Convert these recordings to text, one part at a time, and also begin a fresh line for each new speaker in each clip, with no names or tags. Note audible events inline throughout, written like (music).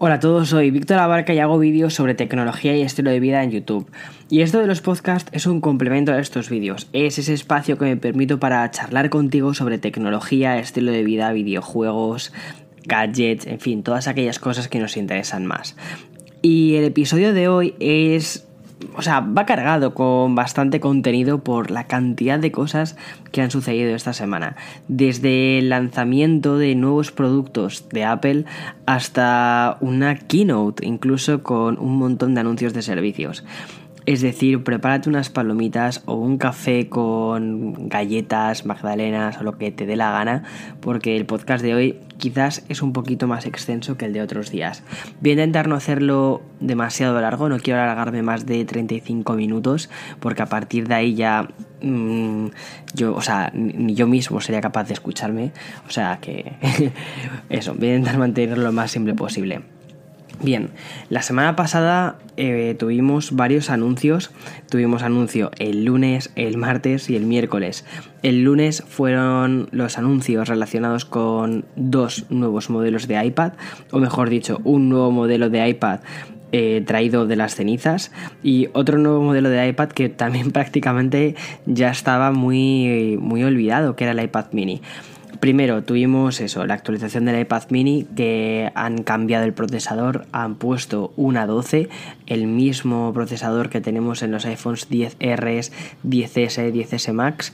Hola a todos, soy Víctor Abarca y hago vídeos sobre tecnología y estilo de vida en YouTube. Y esto de los podcasts es un complemento a estos vídeos. Es ese espacio que me permito para charlar contigo sobre tecnología, estilo de vida, videojuegos, gadgets, en fin, todas aquellas cosas que nos interesan más. Y el episodio de hoy es o sea, va cargado con bastante contenido por la cantidad de cosas que han sucedido esta semana. Desde el lanzamiento de nuevos productos de Apple hasta una keynote, incluso con un montón de anuncios de servicios. Es decir, prepárate unas palomitas o un café con galletas, magdalenas o lo que te dé la gana, porque el podcast de hoy quizás es un poquito más extenso que el de otros días. Voy a intentar no hacerlo demasiado largo, no quiero alargarme más de 35 minutos, porque a partir de ahí ya mm, yo, o sea, ni yo mismo sería capaz de escucharme, o sea que (laughs) eso, voy a intentar mantenerlo lo más simple posible. Bien, la semana pasada eh, tuvimos varios anuncios. Tuvimos anuncio el lunes, el martes y el miércoles. El lunes fueron los anuncios relacionados con dos nuevos modelos de iPad, o mejor dicho, un nuevo modelo de iPad eh, traído de las cenizas y otro nuevo modelo de iPad que también (laughs) prácticamente ya estaba muy, muy olvidado, que era el iPad mini. Primero tuvimos eso, la actualización del iPad mini que han cambiado el procesador, han puesto una 12, el mismo procesador que tenemos en los iPhones 10R, 10S, 10S Max.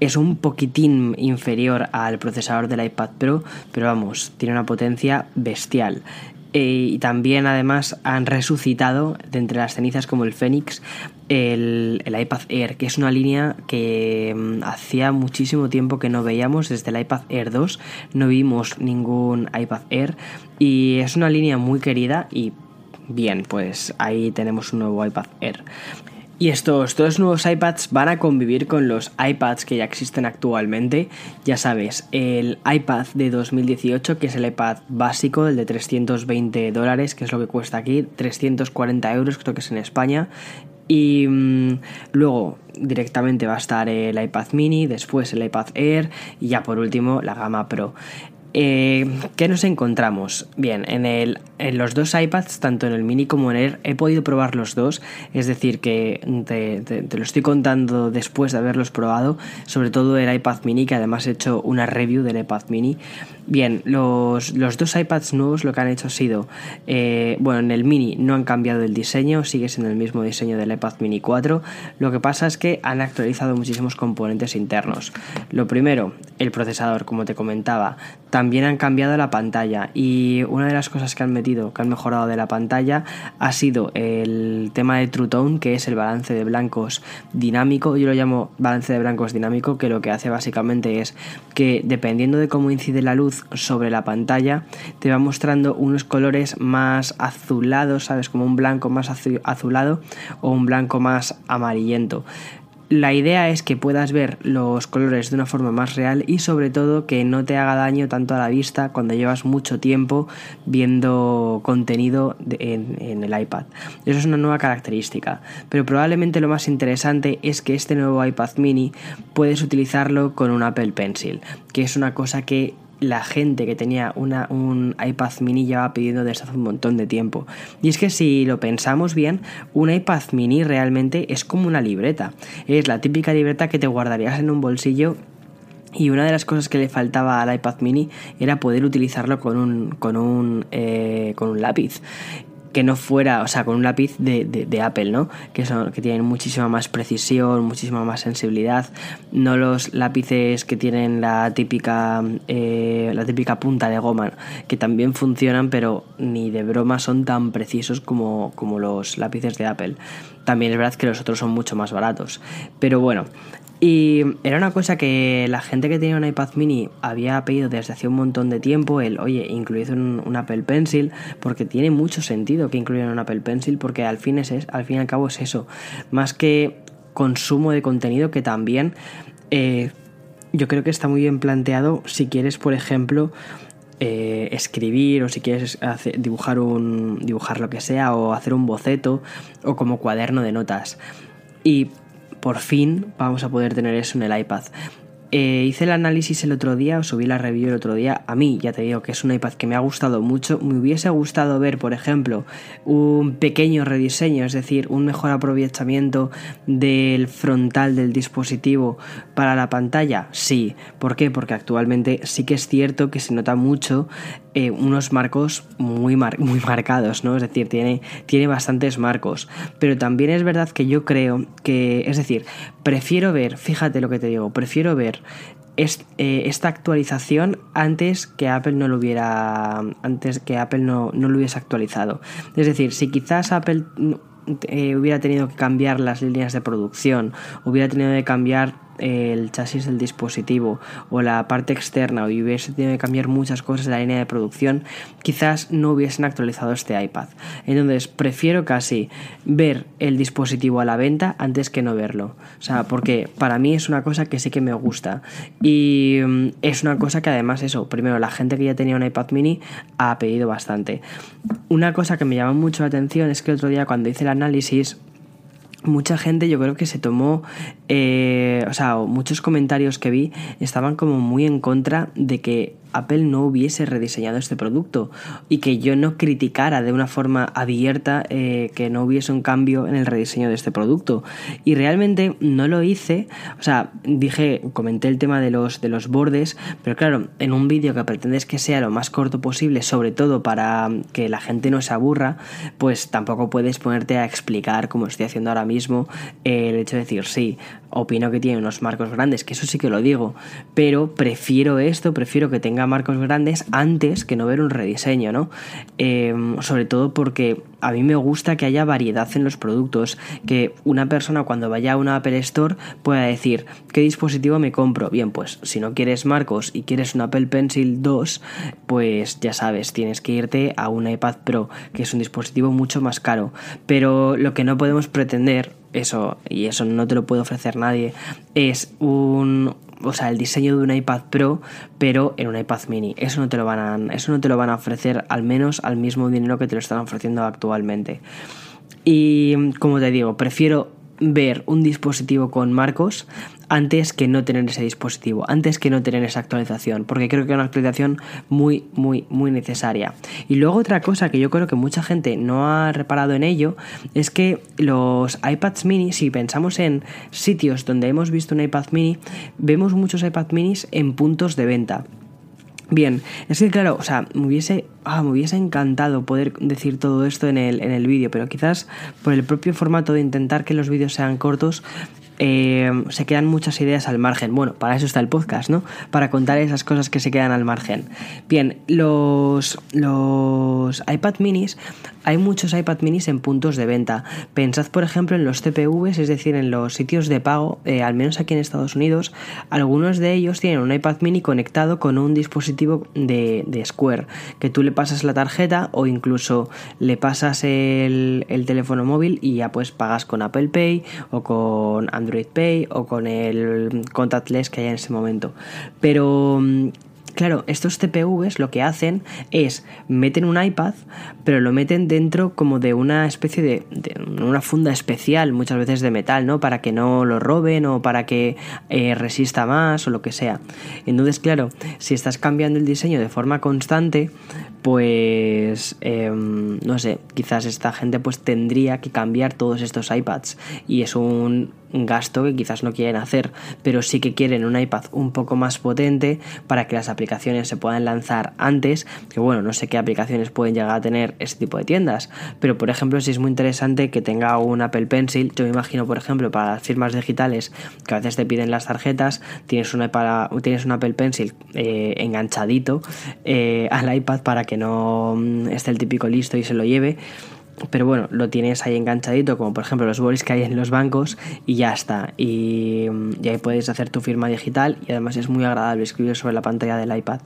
Es un poquitín inferior al procesador del iPad Pro, pero vamos, tiene una potencia bestial. Eh, y también además han resucitado de entre las cenizas como el Fénix el, iPad Air, que es una línea que mm, hacía muchísimo tiempo que no veíamos, desde el iPad Air 2 no vimos ningún iPad Air y es una línea muy querida y bien, pues ahí tenemos un nuevo iPad Air. Y estos dos nuevos iPads van a convivir con los iPads que ya existen actualmente. Ya sabes, el iPad de 2018, que es el iPad básico, el de 320 dólares, que es lo que cuesta aquí, 340 euros creo que es en España. Y mm, luego directamente va a estar el iPad mini, después el iPad Air y ya por último la gama Pro. Eh, ¿Qué nos encontramos? Bien, en, el, en los dos iPads, tanto en el mini como en el Air, he podido probar los dos, es decir, que te, lo estoy contando después de haberlos probado, sobre todo el iPad mini, que además he hecho una review del iPad mini. Bien, los, dos iPads nuevos lo que han hecho ha sido, eh, bueno, en el mini no han cambiado el diseño, sigue siendo el mismo diseño del iPad mini 4, lo que pasa es que han actualizado muchísimos componentes internos. Lo primero, el procesador, como te comentaba, también han cambiado la pantalla y una de las cosas que han metido, que han mejorado de la pantalla, ha sido el tema de True Tone, que es el balance de blancos dinámico. Yo lo llamo balance de blancos dinámico, que lo que hace básicamente es que dependiendo de cómo incide la luz sobre la pantalla, te va mostrando unos colores más azulados, ¿sabes? Como un blanco más azulado o un blanco más amarillento. La idea es que puedas ver los colores de una forma más real y sobre todo que no te haga daño tanto a la vista cuando llevas mucho tiempo viendo contenido en, el iPad. Eso es una nueva característica. Pero probablemente lo más interesante es que este nuevo iPad mini puedes utilizarlo con un Apple Pencil, que es una cosa que la gente que tenía una, un iPad mini lleva pidiendo desde hace un montón de tiempo. Y es que si lo pensamos bien, un iPad mini realmente es como una libreta. Es la típica libreta que te guardarías en un bolsillo y una de las cosas que le faltaba al iPad mini era poder utilizarlo con un, con un, eh, con un lápiz que no fuera, o sea, con un lápiz de, Apple, ¿no? Que, son, que tienen muchísima más precisión, muchísima más sensibilidad, no los lápices que tienen la típica, eh, la típica punta de goma, que también funcionan, pero ni de broma son tan precisos como, como los lápices de Apple. También es verdad que los otros son mucho más baratos. Pero bueno, y era una cosa que la gente que tenía un iPad mini había pedido desde hace un montón de tiempo, el, oye, incluid un, Apple Pencil, porque tiene mucho sentido que incluyan un Apple Pencil, porque al fin, es, al fin y al cabo es eso, más que consumo de contenido, que también eh, yo creo que está muy bien planteado si quieres, por ejemplo, eh, escribir o si quieres dibujar un dibujar lo que sea o hacer un boceto o como cuaderno de notas. Y por fin vamos a poder tener eso en el iPad. eh, hice el análisis el otro día, o subí la review el otro día. A mí, ya te digo que es un iPad que me ha gustado mucho. Me hubiese gustado ver, por ejemplo, un pequeño rediseño, es decir, un mejor aprovechamiento del frontal del dispositivo para la pantalla. Sí. ¿Por qué? Porque actualmente sí que es cierto que se nota mucho eh, unos marcos muy, muy marcados, ¿no? Es decir, tiene, tiene bastantes marcos. Pero también es verdad que yo creo que, es decir, prefiero ver, fíjate lo que te digo, prefiero ver eh, esta actualización antes que Apple no lo hubiera antes que Apple no, no lo hubiese actualizado es decir si quizás Apple eh, hubiera tenido que cambiar las líneas de producción hubiera tenido que cambiar el chasis del dispositivo o la parte externa o hubiese tenido que cambiar muchas cosas de la línea de producción, quizás no hubiesen actualizado este iPad. Entonces, prefiero casi ver el dispositivo a la venta antes que no verlo. O sea, porque para mí es una cosa que sí que me gusta. Y mm, es una cosa que además eso, primero, la gente que ya tenía un iPad mini ha pedido bastante. Una cosa que me llama mucho la atención es que el otro día cuando hice el análisis mucha gente yo creo que se tomó, eh, o sea, muchos comentarios que vi estaban como muy en contra de que Apple no hubiese rediseñado este producto y que yo no criticara de una forma abierta eh, que no hubiese un cambio en el rediseño de este producto. Y realmente no lo hice, o sea, dije, comenté el tema de los, de los bordes, pero claro, en un vídeo que pretendes que sea lo más corto posible, sobre todo para que la gente no se aburra, pues tampoco puedes ponerte a explicar, como estoy haciendo ahora mismo, el hecho de decir, sí, opino que tiene unos marcos grandes, que eso sí que lo digo, pero prefiero esto, prefiero que tenga marcos grandes antes que no ver un rediseño, ¿no? Em, sobre todo porque a mí me gusta que haya variedad en los productos, que una persona cuando vaya a una Apple Store pueda decir, ¿qué dispositivo me compro? Bien, pues si no quieres marcos y quieres un Apple Pencil 2, pues ya sabes, tienes que irte a un iPad Pro, que es un dispositivo mucho más caro, pero lo que no podemos pretender eso, y eso no te lo puede ofrecer nadie, es un, o sea, el diseño de un iPad Pro, pero en un iPad mini. Eso no te lo van a, eso no te lo van a ofrecer al menos al mismo dinero que te lo están ofreciendo actualmente. Y como te digo, prefiero ver un dispositivo con marcos antes que no tener ese dispositivo, antes que no tener esa actualización, porque creo que es una actualización muy, muy, muy necesaria. Y luego otra cosa que yo creo que mucha gente no ha reparado en ello es que los iPads mini, si pensamos en sitios donde hemos visto un iPad mini, vemos muchos iPad minis en puntos de venta. Bien, es que claro, o sea, me hubiese, ah, me hubiese encantado poder decir todo esto en el, en el vídeo, pero quizás por el propio formato de intentar que los vídeos sean cortos, eh, se quedan muchas ideas al margen. Bueno, para eso está el podcast, ¿no? Para contar esas cosas que se quedan al margen. Bien, los, los iPad minis, hay muchos iPad minis en puntos de venta. Pensad, por ejemplo, en los TPVs, es decir, en los sitios de pago, eh, al menos aquí en Estados Unidos, algunos de ellos tienen un iPad mini conectado con un dispositivo de, Square, que tú le pasas la tarjeta o incluso le pasas el, el teléfono móvil y ya pues pagas con Apple Pay o con Android Pay o con el contactless que hay en ese momento. Pero mm, Claro, estos TPVs lo que hacen es meten un iPad, pero lo meten dentro como de una especie de, una funda especial, muchas veces de metal, ¿no? Para que no lo roben o para que eh, resista más o lo que sea. Entonces, claro, si estás cambiando el diseño de forma constante, pues em, no sé, quizás esta gente pues tendría que cambiar todos estos iPads y es un gasto que quizás no quieren hacer, pero sí que quieren un iPad un poco más potente para que las aplicaciones se puedan lanzar antes, que bueno, no sé qué aplicaciones pueden llegar a tener este tipo de tiendas, pero por ejemplo si es muy interesante que tenga un Apple Pencil, yo me imagino por ejemplo para las firmas digitales que a veces te piden las tarjetas, tienes una, para, tienes un Apple Pencil eh, enganchadito eh, al iPad para que no mm, esté el típico listo y se lo lleve pero bueno, lo tienes ahí enganchadito, como por ejemplo los bolis que hay en los bancos, y ya está. Y, ahí puedes hacer tu firma digital y además es muy agradable escribir sobre la pantalla del iPad.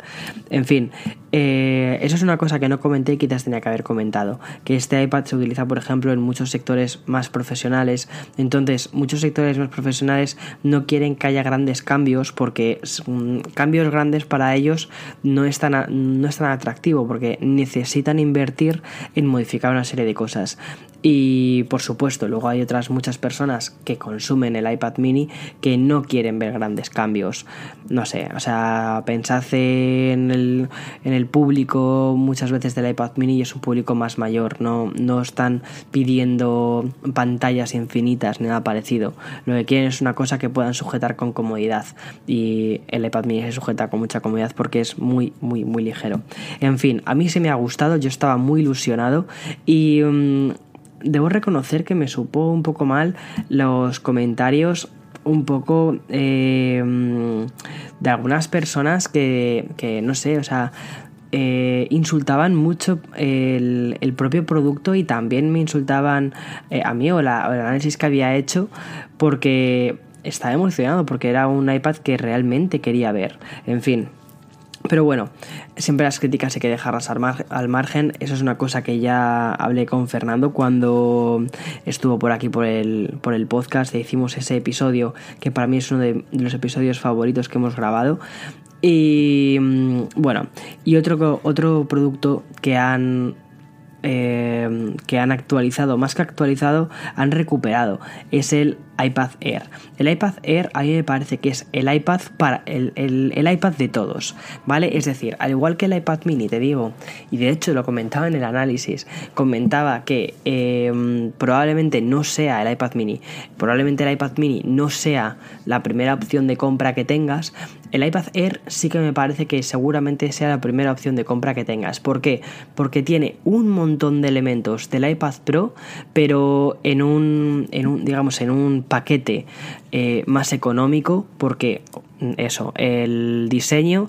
En fin, eh, eso es una cosa que no comenté y quizás tenía que haber comentado. Que este iPad se utiliza, por ejemplo, en muchos sectores más profesionales. Entonces, muchos sectores más profesionales no quieren que haya grandes cambios porque cambios grandes para ellos no es tan, no es tan atractivo porque necesitan invertir en modificar una serie de cosas. Y por supuesto, luego hay otras muchas personas que consumen el iPad mini que no quieren ver grandes cambios. No sé, o sea, pensad en el, en el público muchas veces del iPad mini y es un público más mayor, no, no están pidiendo pantallas infinitas ni nada parecido. Lo que quieren es una cosa que puedan sujetar con comodidad y el iPad mini se sujeta con mucha comodidad porque es muy, muy, muy ligero. En fin, a mí se me ha gustado, yo estaba muy ilusionado y... Mm, debo reconocer que me supo un poco mal los comentarios un poco eh, de algunas personas que, que, no sé, o sea, eh, insultaban mucho el, propio producto y también me insultaban eh, a mí o el análisis que había hecho porque estaba emocionado porque era un iPad que realmente quería ver. En fin, pero bueno, siempre las críticas hay que dejarlas al, margen. Eso es una cosa que ya hablé con Fernando cuando estuvo por aquí por el, por el podcast. E hicimos ese episodio que para mí es uno de los episodios favoritos que hemos grabado. Y mm, bueno, y otro, otro producto que han eh, que han actualizado, más que actualizado, han recuperado. Es el iPad Air. El iPad Air a mí me parece que es el iPad para el, iPad de todos, ¿vale? Es decir, al igual que el iPad mini, te digo, y de hecho lo comentaba en el análisis, comentaba que em, probablemente no sea el iPad mini, probablemente el iPad mini no sea la primera opción de compra que tengas, el iPad Air sí que me parece que seguramente sea la primera opción de compra que tengas. ¿Por qué? Porque tiene un montón de elementos del iPad Pro, pero en un, en un digamos, en un paquete eh, más económico porque eso, el diseño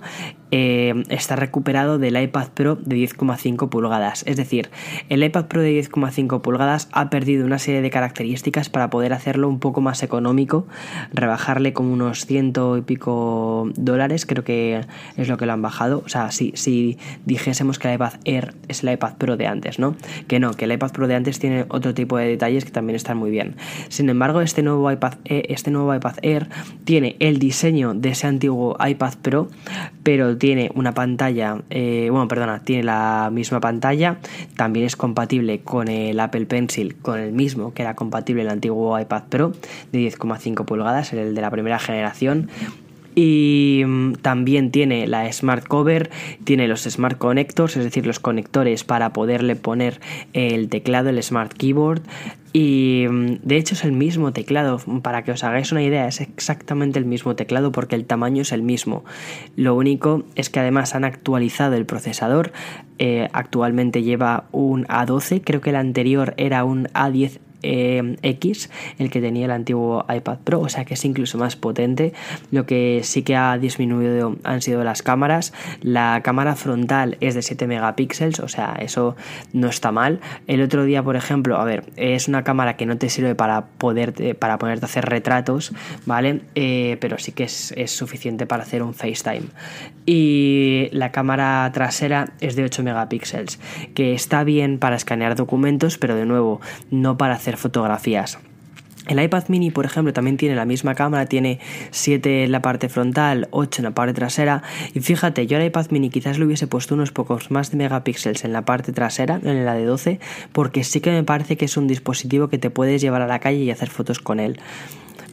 eh, está recuperado del iPad Pro de 10,5 pulgadas. Es decir, el iPad Pro de 10,5 pulgadas ha perdido una serie de características para poder hacerlo un poco más económico, rebajarle como unos ciento y pico dólares, creo que es lo que lo han bajado. O sea, si, dijésemos que el iPad Air es el iPad Pro de antes, ¿no? Que no, que el iPad Pro de antes tiene otro tipo de detalles que también están muy bien. Sin embargo, este nuevo iPad, eh, este nuevo iPad Air tiene el diseño de ese antiguo iPad Pro, pero tiene una pantalla, eh, bueno, perdona, tiene la misma pantalla, también es compatible con el Apple Pencil, con el mismo que era compatible el antiguo iPad Pro de 10,5 pulgadas, el de la primera generación. Y mm, también tiene la Smart Cover, tiene los Smart Connectors, es decir, los conectores para poderle poner el teclado, el Smart Keyboard. Y mm, de hecho es el mismo teclado, para que os hagáis una idea, es exactamente el mismo teclado porque el tamaño es el mismo. Lo único es que además han actualizado el procesador, eh, actualmente lleva un A12, creo que el anterior era un A10 eh, X, el que tenía el antiguo iPad Pro, o sea que es incluso más potente. Lo que sí que ha disminuido han sido las cámaras. La cámara frontal es de 7 megapíxeles, o sea, eso no está mal. El otro día, por ejemplo, a ver, es una cámara que no te sirve para poder para ponerte a hacer retratos, ¿vale? Eh, pero sí que es, es suficiente para hacer un FaceTime. Y la cámara trasera es de 8 megapíxeles, que está bien para escanear documentos, pero de nuevo, no para hacer fotografías. El iPad mini, por ejemplo, también tiene la misma cámara, tiene 7 en la parte frontal, 8 en la parte trasera. Y fíjate, yo al iPad mini quizás le hubiese puesto unos pocos más de megapíxeles en la parte trasera, en la de 12, porque sí que me parece que es un dispositivo que te puedes llevar a la calle y hacer fotos con él.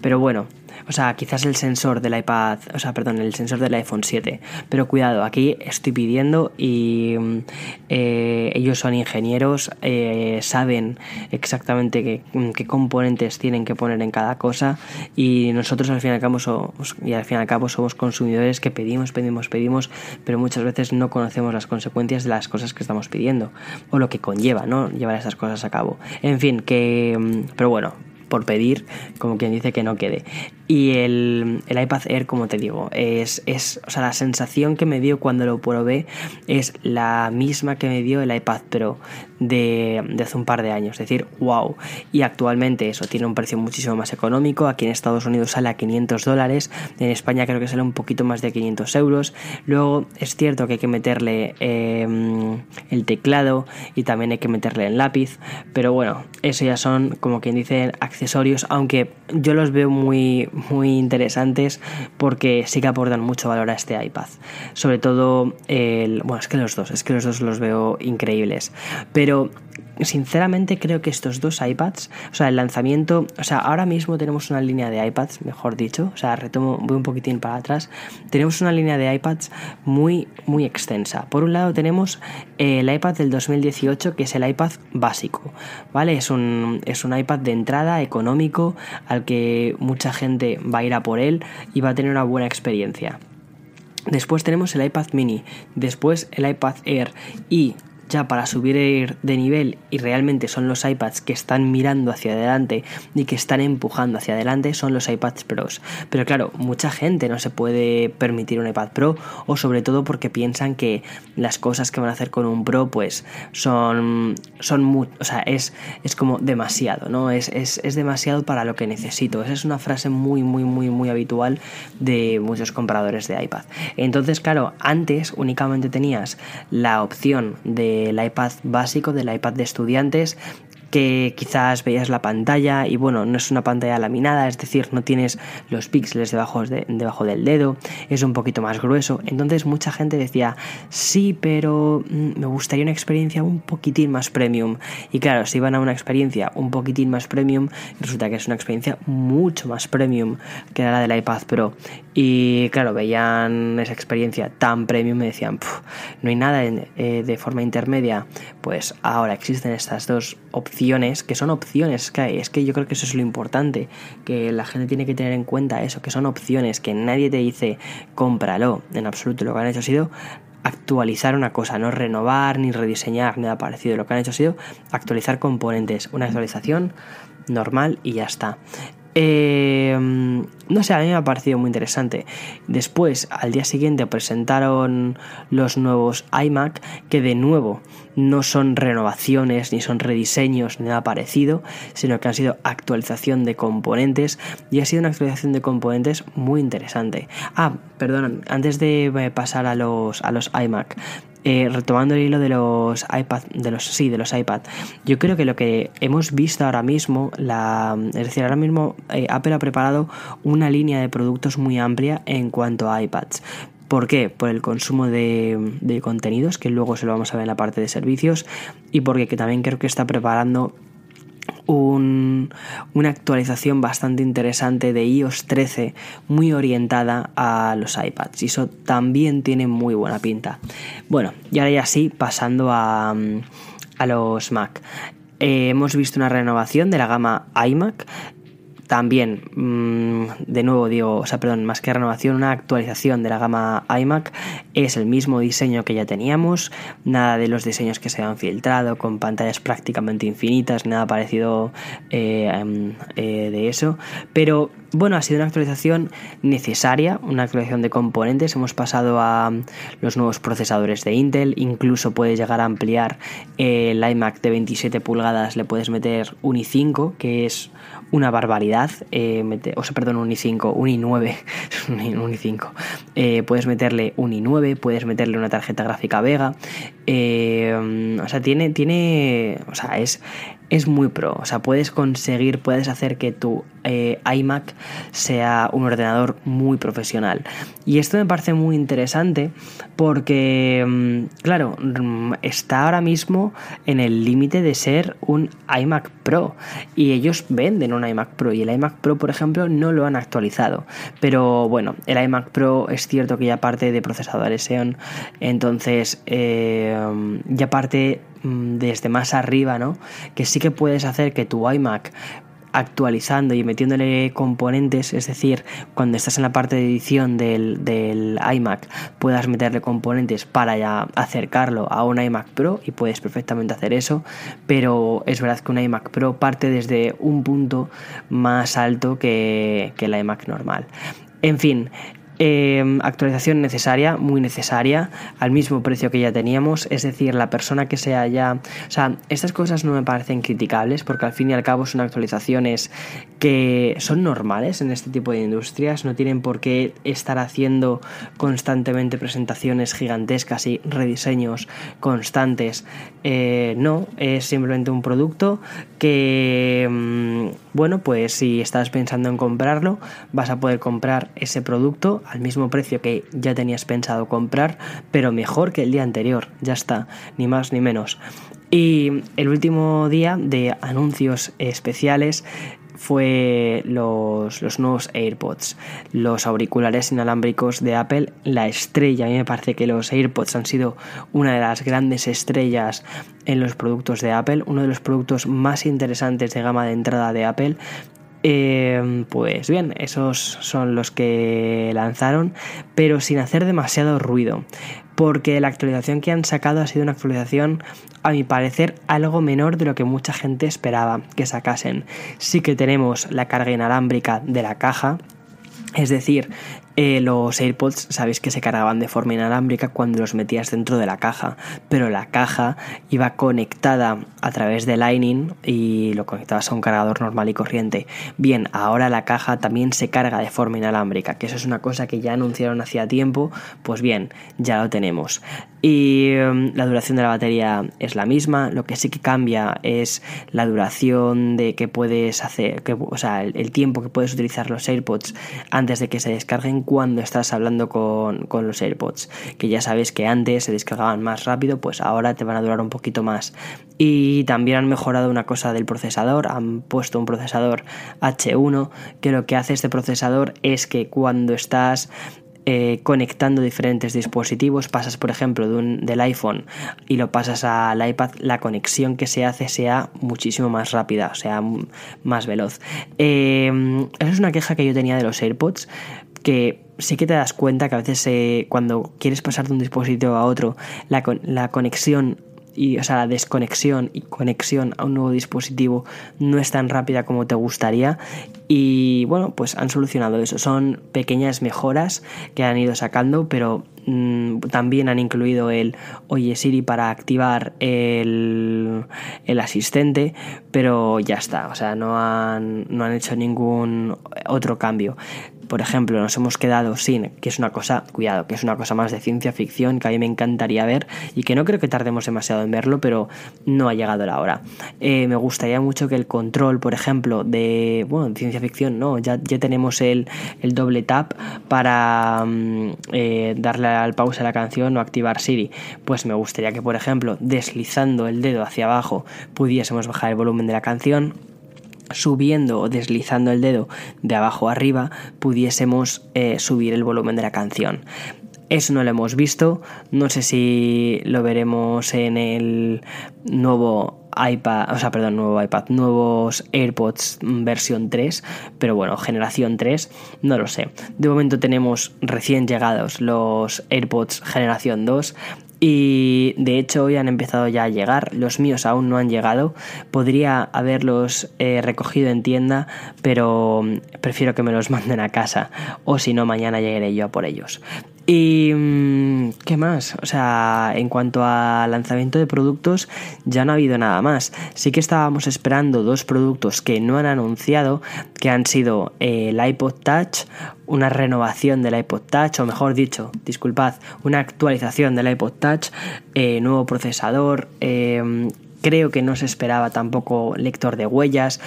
Pero bueno, o sea, quizás el sensor del iPad, o sea, perdón, el sensor del iPhone 7. Pero cuidado, aquí estoy pidiendo y eh, ellos son ingenieros, eh, saben exactamente qué, componentes tienen que poner en cada cosa y nosotros al fin y al cabo somos, y al fin y al cabo somos consumidores que pedimos, pedimos, pedimos, pero muchas veces no conocemos las consecuencias de las cosas que estamos pidiendo o lo que conlleva, ¿no? Llevar esas cosas a cabo. En fin, que, pero bueno, por pedir, como quien dice que no quede. Y el, el, iPad Air, como te digo, es, es, o sea, la sensación que me dio cuando lo probé es la misma que me dio el iPad Pro de, de, hace un par de años. Es decir, wow. Y actualmente eso tiene un precio muchísimo más económico. Aquí en Estados Unidos sale a 500 dólares. En España creo que sale un poquito más de 500 euros. Luego es cierto que hay que meterle em, el teclado y también hay que meterle el lápiz. Pero bueno, eso ya son, como quien dice, accesorios. Aunque yo los veo muy muy interesantes porque sí que aportan mucho valor a este iPad. Sobre todo el... Bueno, es que los dos, es que los dos los veo increíbles. Pero sinceramente creo que estos dos iPads, o sea, el lanzamiento, o sea, ahora mismo tenemos una línea de iPads, mejor dicho, o sea, retomo, voy un poquitín para atrás, tenemos una línea de iPads muy, muy extensa. Por un lado tenemos eh, el iPad del 2018, que es el iPad básico, ¿vale? Es un, es un iPad de entrada económico al que mucha gente va a ir a por él y va a tener una buena experiencia. Después tenemos el iPad mini, después el iPad Air y ya para subir de nivel y realmente son los iPads que están mirando hacia adelante y que están empujando hacia adelante son los iPads Pros. Pero claro, mucha gente no se puede permitir un iPad Pro o sobre todo porque piensan que las cosas que van a hacer con un Pro pues son, son muy, o sea, es, es como demasiado, ¿no? Es, es, es demasiado para lo que necesito. Esa es una frase muy, muy, muy, muy habitual de muchos compradores de iPad. Entonces, claro, antes únicamente tenías la opción de del iPad básico, del iPad de estudiantes, que quizás veías la pantalla y bueno, no es una pantalla laminada, es decir, no tienes los píxeles debajo, debajo del dedo, es un poquito más grueso. Entonces mucha gente decía, sí, pero mm, me gustaría una experiencia un poquitín más premium. Y claro, si van a una experiencia un poquitín más premium, resulta que es una experiencia mucho más premium que la del iPad Pro. Y claro, veían esa experiencia tan premium y decían, no hay nada eh, de forma intermedia. Pues ahora existen estas dos opciones que son opciones que. Es que yo creo que eso es lo importante, que la gente tiene que tener en cuenta eso, que son opciones, que nadie te dice cómpralo. En absoluto, lo que han hecho ha sido actualizar una cosa, no renovar ni rediseñar nada parecido. Lo que han hecho ha sido actualizar componentes, una actualización normal y ya está. Eh, no sé, a mí me ha parecido muy interesante. Después, al día siguiente, presentaron los nuevos iMac, que de nuevo no son renovaciones, ni son rediseños, ni nada parecido, sino que han sido actualización de componentes, y ha sido una actualización de componentes muy interesante. Ah, perdón, antes de eh, pasar a los, a los iMac, eh, retomando el hilo de los iPad, de los sí, de los iPad, yo creo que lo que hemos visto ahora mismo, la, es decir, ahora mismo eh, Apple ha preparado una línea de productos muy amplia en cuanto a iPads. ¿Por qué? Por el consumo de, de, contenidos, que luego se lo vamos a ver en la parte de servicios, y porque también creo que está preparando un, una actualización bastante interesante de iOS 13 muy orientada a los iPads y eso también tiene muy buena pinta. Bueno, y ahora ya sí, pasando a, a los Mac. Eh, hemos visto una renovación de la gama iMac también, mm, de nuevo digo, o sea, perdón, más que renovación, una actualización de la gama iMac. Es el mismo diseño que ya teníamos, nada de los diseños que se han filtrado, con pantallas prácticamente infinitas, nada parecido eh, em, eh, de eso. Pero bueno, ha sido una actualización necesaria, una actualización de componentes. Hemos pasado a los nuevos procesadores de Intel, incluso puedes llegar a ampliar el iMac de 27 pulgadas, le puedes meter un i5, que es una barbaridad. Eh, o sea, perdón, un i5, un i9, (laughs) un i5. Eh, puedes meterle un i9, puedes meterle una tarjeta gráfica Vega. Eh, o sea, tiene, tiene, o sea, es, es muy pro. O sea, puedes conseguir, puedes hacer que tu eh, iMac sea un ordenador muy profesional. Y esto me parece muy interesante porque, mm, claro, mm, está ahora mismo en el límite de ser un iMac Pro. Y ellos venden un iMac Pro. Y el iMac Pro, por ejemplo, no lo han actualizado. Pero bueno, el iMac Pro es cierto que ya parte de procesadores Xeon. Entonces, eh, ya parte desde más arriba, ¿no? Que sí que puedes hacer que tu iMac actualizando y metiéndole componentes, es decir, cuando estás en la parte de edición del, del, iMac, puedas meterle componentes para ya acercarlo a un iMac Pro y puedes perfectamente hacer eso, pero es verdad que un iMac Pro parte desde un punto más alto que, que el iMac normal. En fin, Em, actualización necesaria, muy necesaria, al mismo precio que ya teníamos. Es decir, la persona que sea ya. O sea, estas cosas no me parecen criticables porque al fin y al cabo son actualizaciones que son normales en este tipo de industrias. No tienen por qué estar haciendo constantemente presentaciones gigantescas y rediseños constantes. Eh, no, es simplemente un producto que, mm, bueno, pues si estás pensando en comprarlo, vas a poder comprar ese producto al mismo precio que ya tenías pensado comprar, pero mejor que el día anterior, ya está, ni más ni menos. Y el último día de anuncios especiales fue los, los, nuevos AirPods, los auriculares inalámbricos de Apple, la estrella. A mí me parece que los AirPods han sido una de las grandes estrellas en los productos de Apple, uno de los productos más interesantes de gama de entrada de Apple. Eh, pues bien, esos son los que lanzaron, pero sin hacer demasiado ruido porque la actualización que han sacado ha sido una actualización, a mi parecer, algo menor de lo que mucha gente esperaba que sacasen. Sí que tenemos la carga inalámbrica de la caja, es decir, eh, los AirPods sabéis que se cargaban de forma inalámbrica cuando los metías dentro de la caja, pero la caja iba conectada a través de Lightning y lo conectabas a un cargador normal y corriente. Bien, ahora la caja también se carga de forma inalámbrica, que eso es una cosa que ya anunciaron hacía tiempo, pues bien, ya lo tenemos. Y em, la duración de la batería es la misma, lo que sí que cambia es la duración de que puedes hacer, que, o sea, el tiempo que puedes utilizar los AirPods antes de que se descarguen cuando estás hablando con, los AirPods, que ya sabes que antes se descargaban más rápido, pues ahora te van a durar un poquito más. Y también han mejorado una cosa del procesador, han puesto un procesador H1, que lo que hace este procesador es que cuando estás eh, conectando diferentes dispositivos, pasas por ejemplo del iPhone y lo pasas al iPad, la conexión que se hace sea muchísimo más rápida, o sea, más veloz. Eh, esa es una queja que yo tenía de los AirPods, que sí que te das cuenta que a veces eh, cuando quieres pasar de un dispositivo a otro, la, la conexión y, o sea, la desconexión y conexión a un nuevo dispositivo no es tan rápida como te gustaría. Y bueno, pues han solucionado eso. Son pequeñas mejoras que han ido sacando, pero mm, también han incluido el Oye Siri para activar el, el asistente, pero ya está. O sea, no han, no han hecho ningún otro cambio por ejemplo, nos hemos quedado sin, que es una cosa, cuidado, que es una cosa más de ciencia ficción que a mí me encantaría ver y que no creo que tardemos demasiado en verlo, pero no ha llegado la hora. Eh, me gustaría mucho que el control, por ejemplo, de, bueno, ciencia ficción, no, ya, ya tenemos el, el doble tap para mm, eh, darle al pausa a la canción o activar Siri. Pues me gustaría que, por ejemplo, deslizando el dedo hacia abajo pudiésemos bajar el volumen de la canción subiendo o deslizando el dedo de abajo arriba pudiésemos eh, subir el volumen de la canción. Eso no lo hemos visto, no sé si lo veremos en el nuevo iPad, o sea, perdón, nuevo iPad, nuevos AirPods versión 3, pero bueno, generación 3, no lo sé. De momento tenemos recién llegados los AirPods generación 2 y de hecho hoy han empezado ya a llegar, los míos aún no han llegado, podría haberlos eh, recogido en tienda, pero mm, prefiero que me los (laughs) manden a casa. O si no mañana llegaré yo a por ellos. Y mm, qué más, o sea, en cuanto a lanzamiento de productos ya no ha habido nada más. Sí que estábamos esperando dos productos que no han anunciado, que han sido eh, el iPod Touch, una renovación del iPod Touch, o mejor dicho, disculpad, una actualización del iPod Touch, eh, nuevo procesador, eh, creo que no se esperaba tampoco lector de huellas.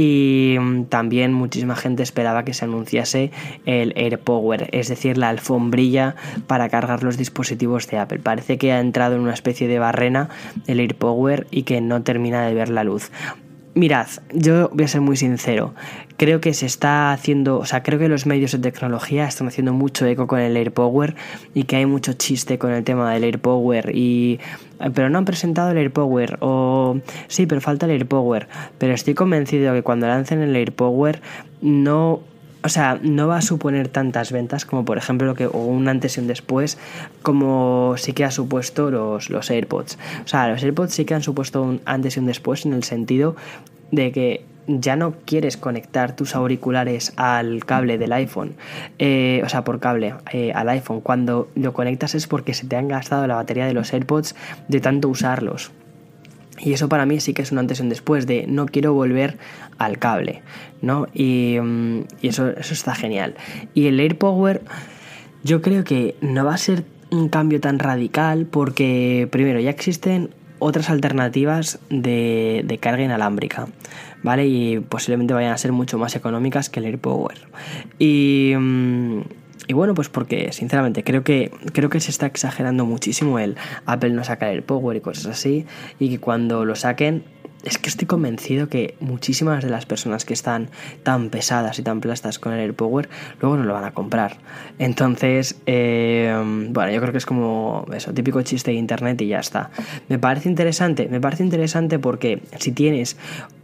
Y mm, también muchísima gente esperaba que se anunciase el AirPower, es decir, la alfombrilla para cargar los dispositivos de Apple. Parece que ha entrado en una especie de barrena el AirPower y que no termina de ver la luz. Mirad, yo voy a ser muy sincero. Creo que se está haciendo, o sea, creo que los medios de tecnología están haciendo mucho eco con el AirPower y que hay mucho chiste con el tema del AirPower y pero no han presentado el AirPower o sí, pero falta el AirPower, pero estoy convencido que cuando lancen el AirPower no o sea, no va a suponer tantas ventas como por ejemplo lo que o un antes y un después como sí que ha supuesto los, los AirPods. O sea, los AirPods sí que han supuesto un antes y un después en el sentido de que ya no quieres conectar tus auriculares al cable del iPhone, eh, o sea, por cable eh, al iPhone. Cuando lo conectas es porque se te han gastado la batería de los AirPods de tanto usarlos. Y eso para mí sí que es un antes y un después de no quiero volver al cable, ¿no? Y, mm, y eso, eso está genial. Y el AirPower yo creo que no va a ser un cambio tan radical porque primero ya existen otras alternativas de, carga inalámbrica, ¿vale? Y posiblemente vayan a ser mucho más económicas que el AirPower. Y, mm, y bueno, pues porque sinceramente creo que, creo que se está exagerando muchísimo el Apple no sacar el Power y cosas así, y que cuando lo saquen es que estoy convencido que muchísimas de las personas que están tan pesadas y tan plastas con el AirPower luego no lo van a comprar. Entonces, eh, bueno, yo creo que es como eso, típico chiste de internet y ya está. Me parece interesante, me parece interesante porque si tienes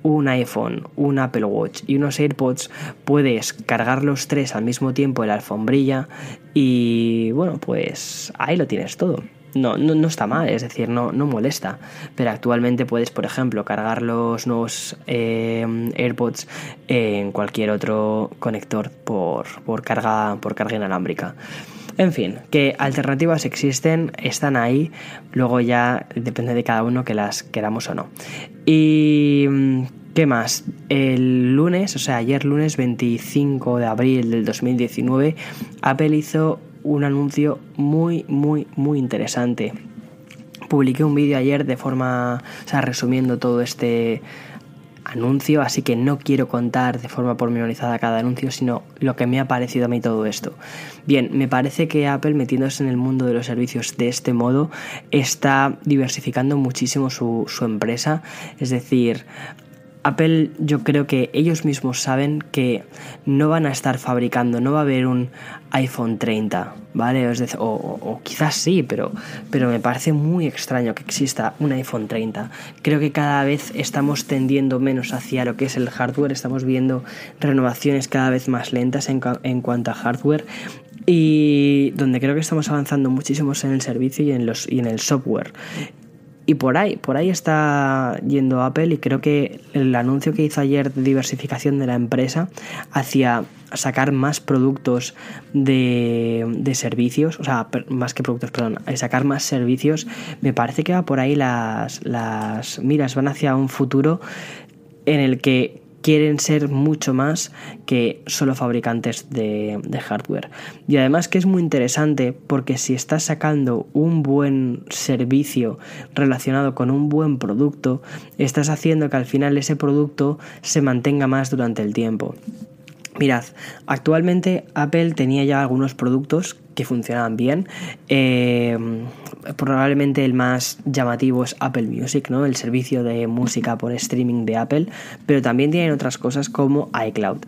un iPhone, un Apple Watch y unos AirPods, puedes cargar los tres al mismo tiempo en la alfombrilla y bueno, pues ahí lo tienes todo no, no, no, está mal, es decir, no, no molesta. Pero actualmente puedes, por ejemplo, cargar los nuevos eh, AirPods en cualquier otro conector por, por, carga, por carga inalámbrica. En fin, que alternativas existen, están ahí, luego ya depende de cada uno que las queramos o no. Y... ¿Qué más? El lunes, o sea, ayer lunes 25 de abril del 2019, Apple hizo un anuncio muy, muy, muy interesante. Publiqué un vídeo ayer de forma, o sea, resumiendo todo este anuncio, así que no quiero contar de forma pormenorizada cada anuncio, sino lo que me ha parecido a mí todo esto. Bien, me parece que Apple metiéndose en el mundo de los servicios de este modo está diversificando muchísimo su, su empresa, es decir, Apple yo creo que ellos mismos saben que no van a estar fabricando, no va a haber un iPhone 30, ¿vale? o, quizás sí, pero, pero me parece muy extraño que exista un iPhone 30. Creo que cada vez estamos tendiendo menos hacia lo que es el hardware, estamos viendo renovaciones cada vez más lentas en, en cuanto a hardware y donde creo que estamos avanzando muchísimo en el servicio y en, los, y en el software. Y por ahí, por ahí está yendo Apple y creo que el anuncio que hizo ayer de diversificación de la empresa hacia sacar más productos de, de servicios, o sea, más que productos, perdón, sacar más servicios, me parece que va por ahí las, las miras, van hacia un futuro en el que quieren ser mucho más que solo fabricantes de, hardware. Y además que es muy interesante porque si estás sacando un buen servicio relacionado con un buen producto, estás haciendo que al final ese producto se mantenga más durante el tiempo. Mirad, actualmente Apple tenía ya algunos productos que funcionaban bien. Eh, probablemente el más llamativo es Apple Music, ¿no? El servicio de música por streaming de Apple, pero también tienen otras cosas como iCloud.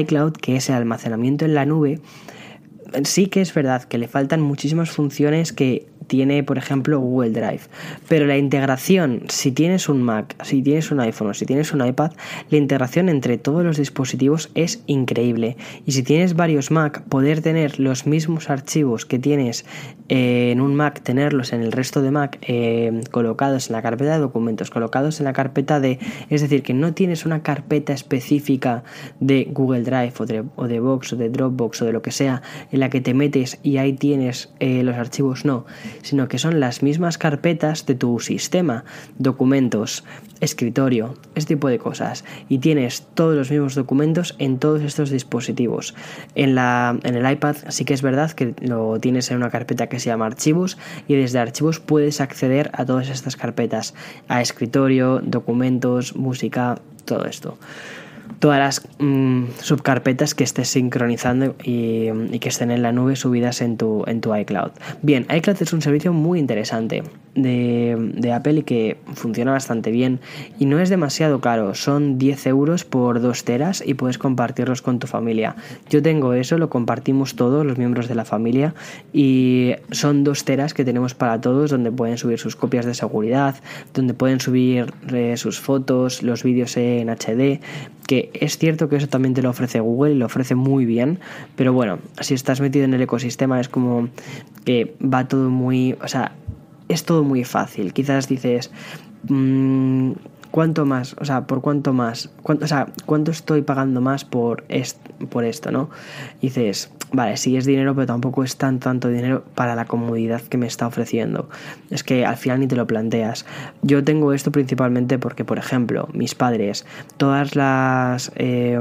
iCloud, que es el almacenamiento en la nube, sí que es verdad que le faltan muchísimas funciones que tiene, por ejemplo, Google Drive. Pero la integración, si tienes un Mac, si tienes un iPhone o si tienes un iPad, la integración entre todos los dispositivos es increíble. Y si tienes varios Mac, poder tener los mismos archivos que tienes eh, en un Mac, tenerlos en el resto de Mac eh, colocados en la carpeta de documentos, colocados en la carpeta de... Es decir, que no tienes una carpeta específica de Google Drive o de, o de Box o de Dropbox o de lo que sea en la que te metes y ahí tienes eh, los archivos, no sino que son las mismas carpetas de tu sistema, documentos, escritorio, este tipo de cosas. Y tienes todos los mismos documentos en todos estos dispositivos. En, la, en el iPad sí que es verdad que lo tienes en una carpeta que se llama archivos y desde archivos puedes acceder a todas estas carpetas, a escritorio, documentos, música, todo esto todas las mm, subcarpetas que estés sincronizando y, que estén en la nube subidas en tu, en tu iCloud. Bien, iCloud es un servicio muy interesante de, Apple y que funciona bastante bien y no es demasiado caro, son 10 euros por 2 teras y puedes compartirlos con tu familia. Yo tengo eso, lo compartimos todos los miembros de la familia y son 2 teras que tenemos para todos donde pueden subir sus copias de seguridad, donde pueden subir eh, sus fotos, los vídeos en HD, que es cierto que eso también te lo ofrece Google y lo ofrece muy bien, pero bueno, si estás metido en el ecosistema es como que va todo muy, o sea, es todo muy fácil. Quizás dices, mmm, ¿cuánto más? O sea, ¿por cuánto más? ¿Cuánto, o sea, ¿cuánto estoy pagando más por, por esto, no? dices, vale, sí es dinero, pero tampoco es tan tanto dinero para la comodidad que me está ofreciendo. Es que al final ni te lo planteas. Yo tengo esto principalmente porque, por ejemplo, mis padres, todas las... Eh,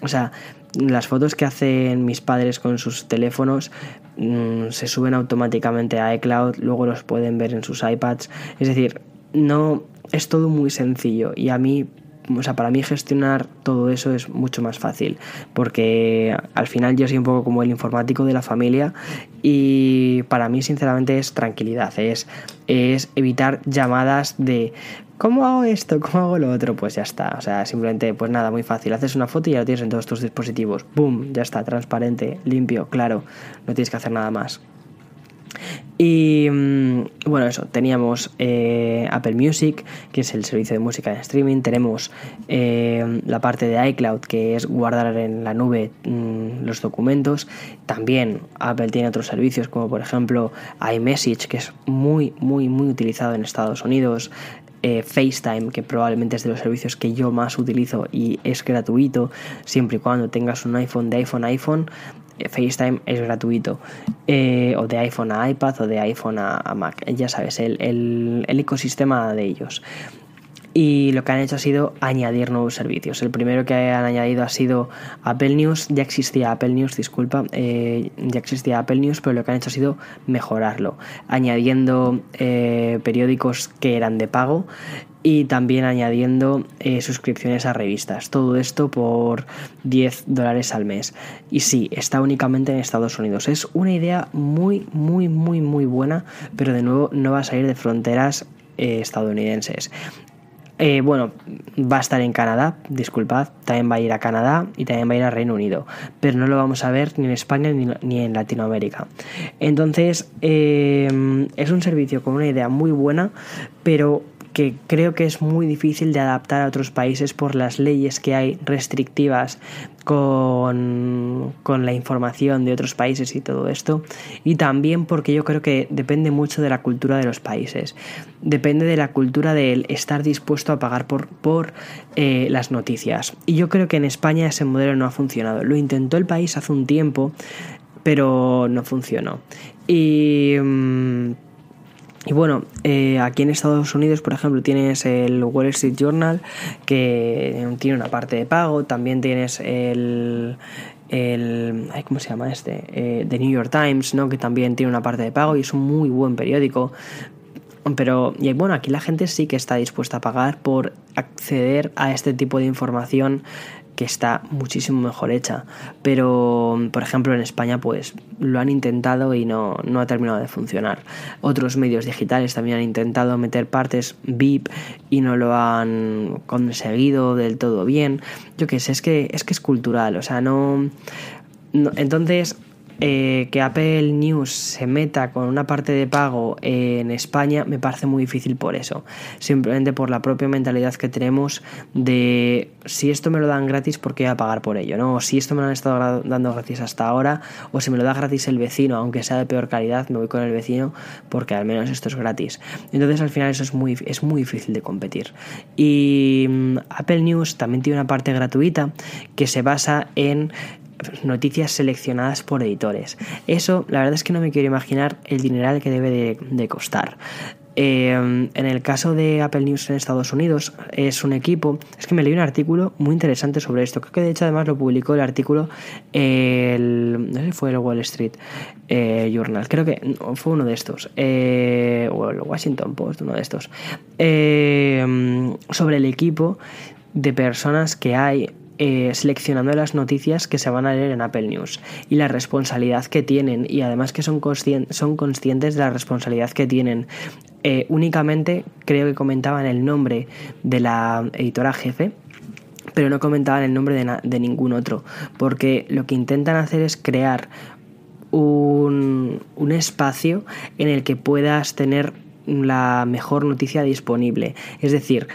o sea, las fotos que hacen mis padres con sus teléfonos mm, se suben automáticamente a iCloud, luego los pueden ver en sus iPads. Es decir, no es todo muy sencillo y a mí o sea, para mí gestionar todo eso es mucho más fácil, porque al final yo soy un poco como el informático de la familia y para mí sinceramente es tranquilidad, es, es evitar llamadas de ¿Cómo hago esto? ¿Cómo hago lo otro? Pues ya está. O sea, simplemente, pues nada, muy fácil. Haces una foto y ya lo tienes en todos tus dispositivos. ¡Boom! Ya está, transparente, limpio, claro. No tienes que hacer nada más. Y mm, bueno, eso, teníamos eh, Apple Music, que es el servicio de música en streaming, tenemos eh, la parte de iCloud, que es guardar en la nube mm, los documentos, también Apple tiene otros servicios como por ejemplo iMessage, que es muy, muy, muy utilizado en Estados Unidos, eh, FaceTime, que probablemente es de los servicios que yo más utilizo y es gratuito, siempre y cuando tengas un iPhone de iPhone a iPhone, FaceTime es gratuito, eh, o de iPhone a iPad o de iPhone a, Mac, ya sabes, el, el, el ecosistema de ellos y lo que han hecho ha sido añadir nuevos servicios. El primero que han añadido ha sido Apple News, ya existía Apple News, disculpa, eh, ya existía Apple News, pero lo que han hecho ha sido mejorarlo, añadiendo eh, periódicos que eran de pago y también añadiendo eh, suscripciones a revistas. Todo esto por 10 dólares al mes. Y sí, está únicamente en Estados Unidos. Es una idea muy, muy, muy, muy buena, pero de nuevo no va a salir de fronteras estadounidenses. Eh, bueno, va a estar en Canadá, disculpad, también va a ir a Canadá y también va a ir a Reino Unido, pero no lo vamos a ver ni en España ni, en Latinoamérica. Entonces, eh, es un servicio con una idea muy buena, pero que creo que es muy difícil de adaptar a otros países por las leyes que hay restrictivas con, la información de otros países y todo esto. Y también porque yo creo que depende mucho de la cultura de los países. Depende de la cultura del estar dispuesto a pagar por, por eh, las noticias. Y yo creo que en España ese modelo no ha funcionado. Lo intentó el país hace un tiempo, pero no funcionó. Y... Mm, y bueno, eh, aquí en Estados Unidos, por ejemplo, tienes el Wall Street Journal, que tiene una parte de pago, también tienes el, el ¿cómo se llama este? Eh, The New York Times, ¿no? que también tiene una parte de pago y es un muy buen periódico. Pero, y bueno, aquí la gente sí que está dispuesta a pagar por acceder a este tipo de información que está muchísimo mejor hecha. Pero, por ejemplo, en España, pues lo han intentado y no, no ha terminado de funcionar. Otros medios digitales también han intentado meter partes VIP y no lo han conseguido del todo bien. Yo qué sé, es que es que es cultural, o sea, no, no entonces eh, que Apple News se meta con una parte de pago en España me parece muy difícil por eso. Simplemente por la propia mentalidad que tenemos de si esto me lo dan gratis, ¿por qué voy a pagar por ello? ¿no? O si esto me lo han estado dando gratis hasta ahora, o si me lo da gratis el vecino, aunque sea de peor calidad, me voy con el vecino porque al menos esto es gratis. Entonces al final eso es muy, es muy difícil de competir. Y mm, Apple News también tiene una parte gratuita que se basa en noticias seleccionadas por editores. Eso, la verdad es que no me quiero imaginar el dineral que debe de, costar. Eh, en el caso de Apple News en Estados Unidos, es un equipo. Es que me leí un artículo muy interesante sobre esto. Creo que de hecho, además, lo publicó el artículo. El, no sé si fue el Wall Street eh, Journal. Creo que fue uno de estos. Eh, o el Washington Post, uno de estos. sobre el equipo de personas que hay eh, seleccionando las noticias que se van a leer en Apple News y la responsabilidad que tienen y además que son, son conscientes de la responsabilidad que tienen. Eh, únicamente creo que comentaban el nombre de la editora jefe pero no comentaban el nombre de, de ningún otro porque lo que intentan hacer es crear un, un espacio en el que puedas tener la mejor noticia disponible. Es decir,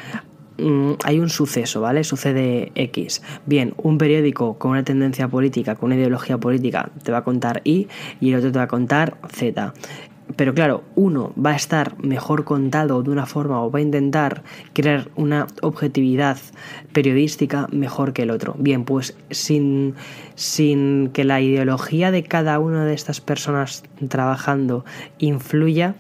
Mm, hay un suceso, ¿vale? Sucede X. Bien, un periódico con una tendencia política, con una ideología política, te va a contar Y y el otro te va a contar Z. Pero claro, uno va a estar mejor contado de una forma o va a intentar crear una objetividad periodística mejor que el otro. Bien, pues sin, sin que la ideología de cada una de estas personas trabajando influya,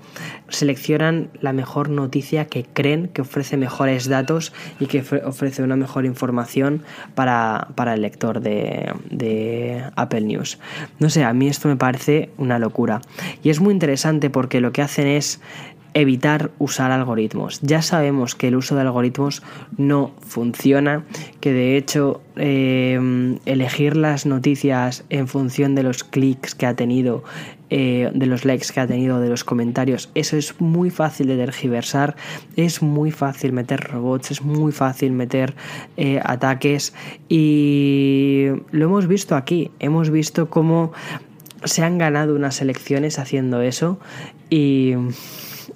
seleccionan la mejor noticia que creen que ofrece mejores datos y que ofrece una mejor información para, el lector de, de Apple News. No sé, a mí esto me parece una locura. Y es muy interesante porque lo que hacen es evitar usar algoritmos. Ya sabemos que el uso de algoritmos no funciona, que de hecho eh, elegir las noticias en función de los clics que ha tenido, eh, de los likes que ha tenido, de los comentarios, eso es muy fácil de tergiversar, es muy fácil meter robots, es muy fácil meter eh, ataques y lo hemos visto aquí, hemos visto cómo se han ganado unas elecciones haciendo eso y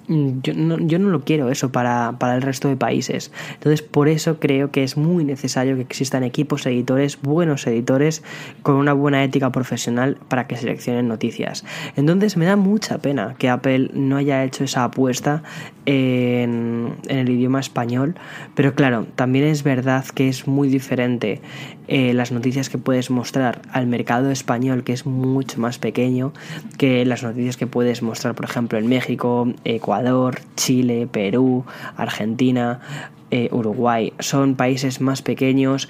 yo no, yo no lo quiero eso para, para, el resto de países. Entonces, por eso creo que es muy necesario que existan equipos editores, buenos editores, con una buena ética profesional para que seleccionen noticias. Entonces, me da mucha pena que Apple no haya hecho esa apuesta en, en el idioma español, pero claro, también es verdad que es muy diferente eh, las noticias que puedes mostrar al mercado español, que es mucho más pequeño, que las noticias que puedes mostrar, por ejemplo, en México, Ecuador, Chile, Perú, Argentina, eh, Uruguay. Son países más pequeños,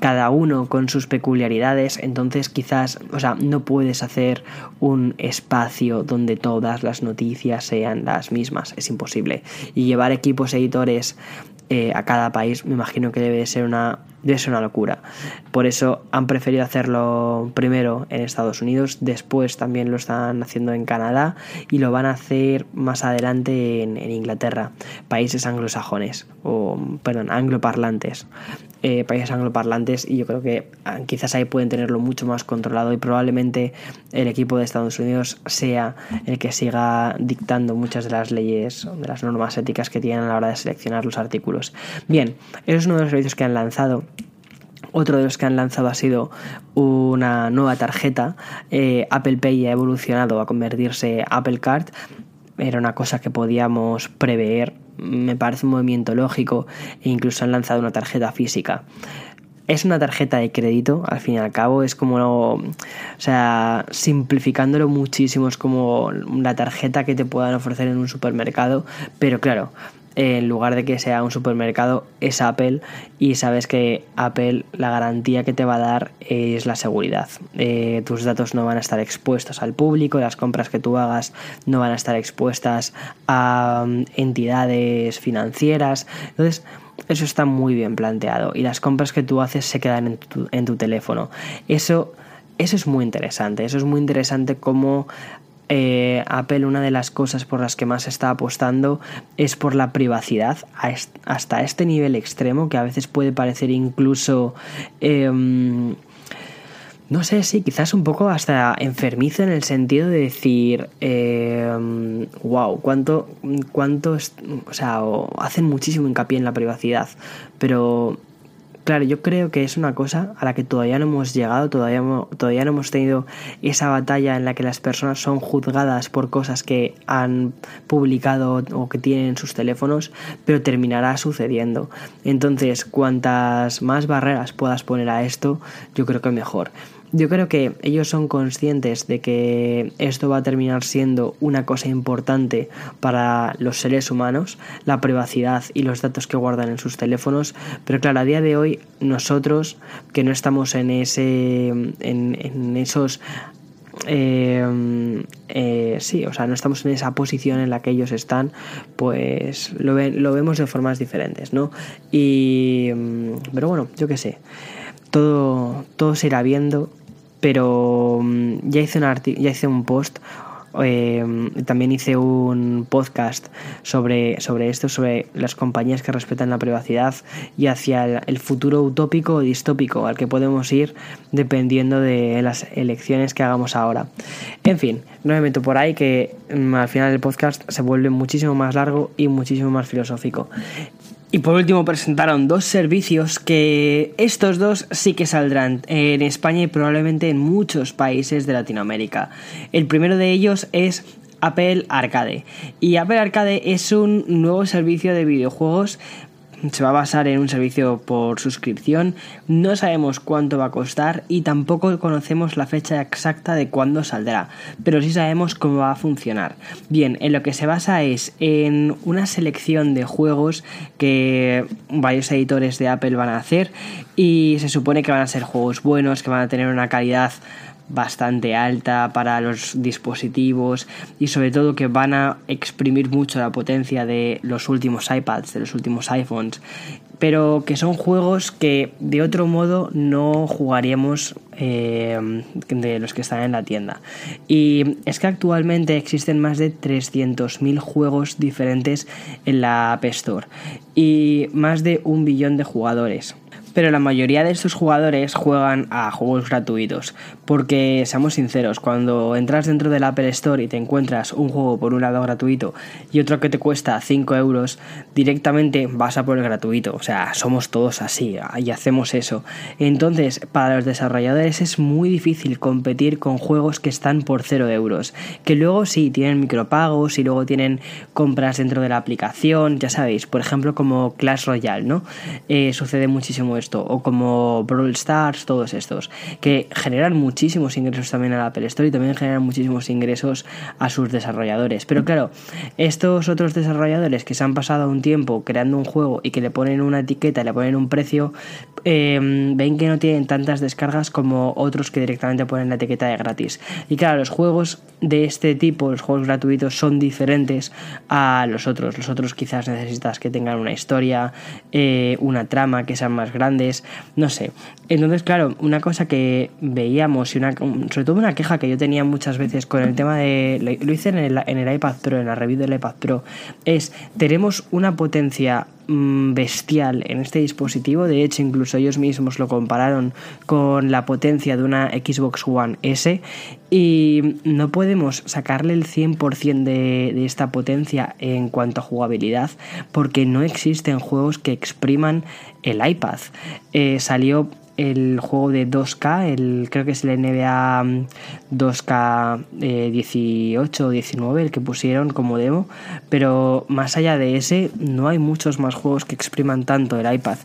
cada uno con sus peculiaridades, entonces quizás, o sea, no puedes hacer un espacio donde todas las noticias sean las mismas, es imposible. Y llevar equipos editores eh, a cada país me imagino que debe ser una debe ser una locura. Por eso han preferido hacerlo primero en Estados Unidos, después también lo están haciendo en Canadá y lo van a hacer más adelante en, Inglaterra, países anglosajones, o perdón, angloparlantes. Eh, países angloparlantes y yo creo que ah, quizás ahí pueden tenerlo mucho más controlado y probablemente el equipo de Estados Unidos sea el que siga dictando muchas de las leyes, de las normas éticas que tienen a la hora de seleccionar los artículos. Bien, eso es uno de los servicios que han lanzado otro de los que han lanzado ha sido una nueva tarjeta. Eh, Apple Pay ha evolucionado a convertirse Apple Card. Era una cosa que podíamos prever. Me parece un movimiento lógico. E incluso han lanzado una tarjeta física. Es una tarjeta de crédito, al fin y al cabo, es como, o sea, simplificándolo muchísimo, es como la tarjeta que te puedan ofrecer en un supermercado, pero claro, en lugar de que sea un supermercado, es Apple y sabes que Apple la garantía que te va a dar es la seguridad. Eh, tus datos no van a estar expuestos al público, las compras que tú hagas no van a estar expuestas a mm, entidades financieras. Entonces, eso está muy bien planteado y las compras que tú haces se quedan en tu, teléfono. Eso eso es muy interesante, eso es muy interesante como eh, Apple una de las cosas por las que más está apostando es por la privacidad hasta este nivel extremo que a veces puede parecer incluso... Em, no sé, sí, quizás un poco hasta enfermizo en el sentido de decir, wow, em, cuánto, cuánto, o sea, hacen muchísimo hincapié en la privacidad, pero Claro, yo creo que es una cosa a la que todavía no hemos llegado, todavía, todavía no hemos tenido esa batalla en la que las personas son juzgadas por cosas que han publicado o que tienen en sus teléfonos, pero terminará sucediendo. Entonces, cuantas más barreras puedas poner a esto, yo creo que mejor. Yo creo que ellos son conscientes de que esto va a terminar siendo una cosa importante para los seres humanos, la privacidad y los datos que guardan en sus teléfonos, pero claro, a día de hoy nosotros que no estamos en ese en, esos eh, eh, sí, o sea, no estamos en esa posición en la que ellos están, pues lo, lo vemos de formas diferentes, ¿no? Y, mm, pero bueno, yo qué sé, todo, todo se irá viendo pero mm, ya hice un, ya hice un post eh, también hice un podcast sobre, sobre esto, sobre las compañías que respetan la privacidad y hacia el, futuro utópico o distópico al que podemos ir dependiendo de las elecciones que hagamos ahora. En fin, no me meto por ahí que mm, al final el podcast se vuelve muchísimo más largo y muchísimo más filosófico. Y por último presentaron dos servicios que estos dos sí que saldrán en España y probablemente en muchos países de Latinoamérica. El primero de ellos es Apple Arcade. Y Apple Arcade es un nuevo servicio de videojuegos se va a basar en un servicio por suscripción, no sabemos cuánto va a costar y tampoco conocemos la fecha exacta de cuándo saldrá, pero sí sabemos cómo va a funcionar. Bien, en lo que se basa es en una selección de juegos que varios editores de Apple van a hacer y se supone que van a ser juegos buenos, que van a tener una calidad bastante alta para los dispositivos y sobre todo que van a exprimir mucho la potencia de los últimos iPads, de los últimos iPhones pero que son juegos que de otro modo no jugaríamos eh, de los que están en la tienda. Y es que actualmente existen más de 300.000 juegos diferentes en la App Store y más de un billón de jugadores. Pero la mayoría de estos jugadores juegan a juegos gratuitos, porque seamos sinceros, cuando entras dentro del Apple Store y te encuentras un juego por un lado gratuito y otro que te cuesta 5 euros, directamente vas a por el gratuito. O sea, somos todos así y hacemos eso. Entonces, para los desarrolladores es muy difícil competir con juegos que están por 0 euros, que luego sí tienen micropagos y luego tienen compras dentro de la aplicación, ya sabéis, por ejemplo como Clash Royale, ¿no? Eh, sucede muchísimo esto, o como Brawl Stars, todos estos, que generan muchísimos ingresos también a la Apple Store y también generan muchísimos ingresos a sus desarrolladores. Pero claro, estos otros desarrolladores que se han pasado un tiempo creando un juego y que le ponen una etiqueta, le ponen un precio, em, ven que no tienen tantas descargas como otros que directamente ponen la etiqueta de gratis. Y claro, los juegos de este tipo, los juegos gratuitos, son diferentes a los otros. Los otros quizás necesitas que tengan una historia, eh, una trama, que sean más grandes no sé. Entonces, claro, una cosa que veíamos sobre todo una queja que yo tenía muchas veces con el tema de, lo hice en el, en el iPad Pro, en la review del iPad Pro, es, tenemos una potencia mm, bestial en este dispositivo. De hecho, incluso ellos mismos lo compararon con la potencia de una Xbox One S. Y no podemos sacarle el 100% de, de esta potencia en cuanto a jugabilidad porque no existen juegos que expriman el iPad. Eh, salió el juego de 2K, el, creo que es el NBA 2K 18 o 19, el que pusieron como demo, pero más allá de ese no hay muchos más juegos que expriman tanto el iPad.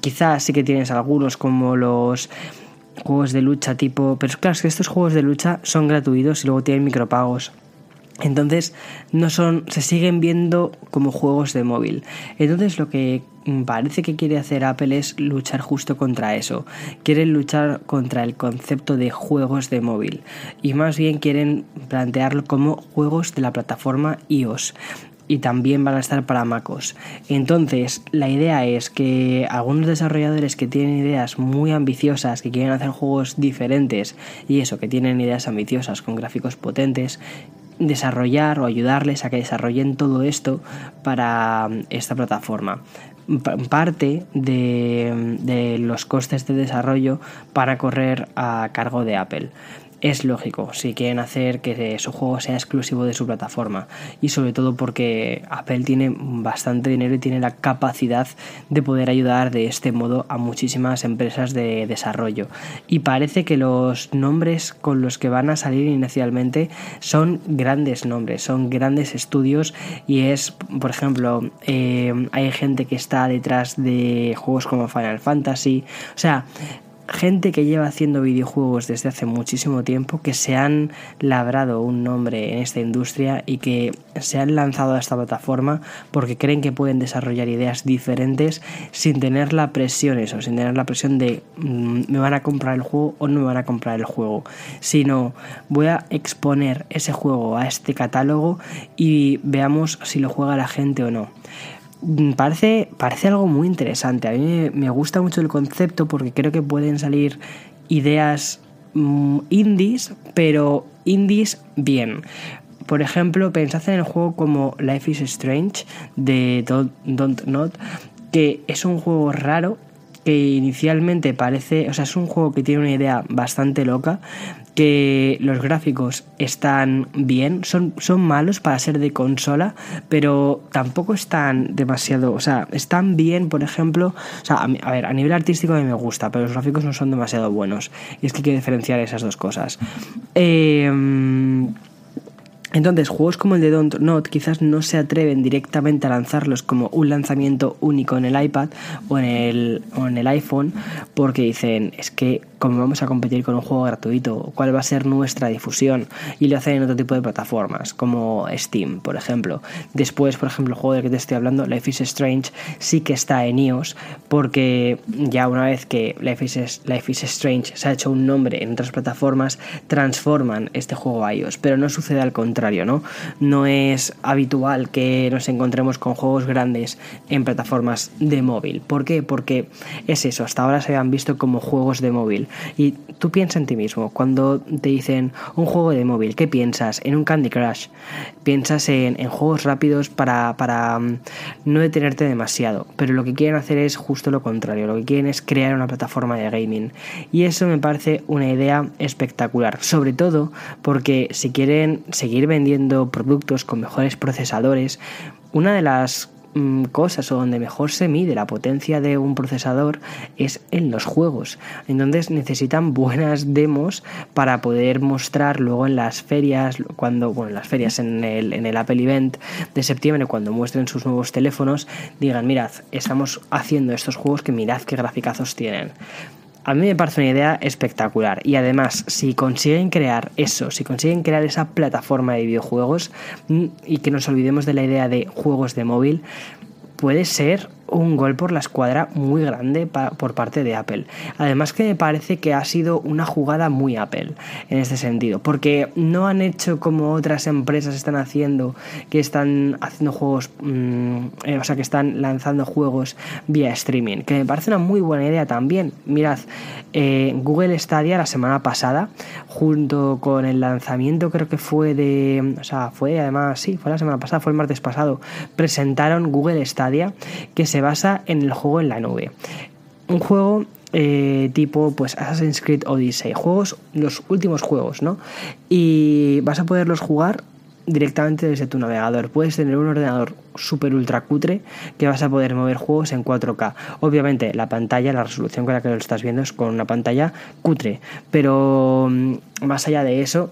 Quizás sí que tienes algunos como los juegos de lucha tipo, pero claro, es que estos juegos de lucha son gratuitos y luego tienen micropagos. Entonces no son, se siguen viendo como juegos de móvil. Entonces lo que parece que quiere hacer Apple es luchar justo contra eso. Quieren luchar contra el concepto de juegos de móvil y más bien quieren plantearlo como juegos de la plataforma iOS y también van a estar para MacOS. Entonces, la idea es que algunos desarrolladores que tienen ideas muy ambiciosas, que quieren hacer juegos diferentes y eso, que tienen ideas ambiciosas con gráficos potentes, desarrollar o ayudarles a que desarrollen todo esto para mm, esta plataforma. Parte de, de los costes de desarrollo para correr a cargo de Apple es lógico si quieren hacer que su juego sea exclusivo de su plataforma. Y sobre todo porque Apple tiene bastante dinero y tiene la capacidad de poder ayudar de este modo a muchísimas empresas de desarrollo. Y parece que los nombres con los que van a salir inicialmente son grandes nombres son grandes estudios. Y es por ejemplo eh, hay gente que está detrás de juegos como Final Fantasy. O sea gente que lleva haciendo videojuegos desde hace muchísimo tiempo, que se han labrado un nombre en esta industria y que se han lanzado a esta plataforma porque creen que pueden desarrollar ideas diferentes sin tener la presión, eso, sin tener la presión de mm, me van a comprar el juego o no me van a comprar el juego, sino voy a exponer ese juego a este catálogo y veamos si lo juega la gente o no. Mm, parece, parece algo muy interesante. A mí me gusta mucho el concepto porque creo que pueden salir ideas mm, indies, pero indies bien. Por ejemplo, pensad en el juego como Life is Strange de Don't, Don't Not, que es un juego raro que inicialmente parece, o sea, es un juego que tiene una idea bastante loca, que los gráficos están bien, son, son malos para ser de consola, pero tampoco están demasiado, o sea, están bien, por ejemplo, o sea, a, ver, a nivel artístico a mí me gusta, pero los gráficos no son demasiado buenos, y es que hay que diferenciar esas dos cosas. Eh, entonces, juegos como el de Don't Not quizás no se atreven directamente a lanzarlos como un lanzamiento único en el iPad o en el, o en el iPhone porque dicen, es que cómo vamos a competir con un juego gratuito, cuál va a ser nuestra difusión, y lo hacen en otro tipo de plataformas, como Steam, por ejemplo. Después, por ejemplo, el juego del que te estoy hablando, Life is Strange, sí que está en iOS, porque ya una vez que Life is, Life is Strange se ha hecho un nombre en otras plataformas, transforman este juego a iOS, pero no sucede al contrario, ¿no? No es habitual que nos encontremos con juegos grandes en plataformas de móvil. ¿Por qué? Porque es eso, hasta ahora se han visto como juegos de móvil. Y tú piensas en ti mismo, cuando te dicen un juego de móvil, ¿qué piensas? En un Candy Crush. Piensas en, juegos rápidos para, para mm, no detenerte demasiado. Pero lo que quieren hacer es justo lo contrario, lo que quieren es crear una plataforma de gaming. Y eso me parece una idea espectacular, sobre todo porque si quieren seguir vendiendo productos con mejores procesadores, una de las cosas o donde mejor se mide la potencia de un procesador es en los juegos. Entonces necesitan buenas demos para poder mostrar luego en las ferias, cuando, bueno, en las ferias en el, en el Apple Event de septiembre, cuando muestren sus nuevos teléfonos, digan, mirad, estamos haciendo estos juegos que mirad qué graficazos tienen. A mí me parece una idea espectacular. Y además si consiguen crear eso, si consiguen crear esa plataforma de videojuegos mm, y que nos olvidemos de la idea de juegos de móvil, puede ser un gol por la escuadra muy grande por parte de Apple. Además que me parece que ha sido una jugada muy Apple en este sentido, porque no han hecho como otras empresas están haciendo, que están haciendo juegos, mm, eh, o sea, que están lanzando juegos vía streaming, que me parece una muy buena idea también. Mirad, eh, Google Stadia la semana pasada, junto con el lanzamiento creo que fue de, o sea, fue además, sí, fue la semana pasada, fue el martes pasado, presentaron Google Stadia, que se basa en el juego en la nube. Un juego eh, tipo pues Assassin's Creed Odyssey, juegos, los últimos juegos, ¿no? Y vas a poderlos jugar directamente desde tu navegador. Puedes tener un ordenador super ultra cutre que vas a poder mover juegos en 4K. Obviamente la pantalla, la resolución con la que lo estás viendo es con una pantalla cutre, pero mm, más allá de eso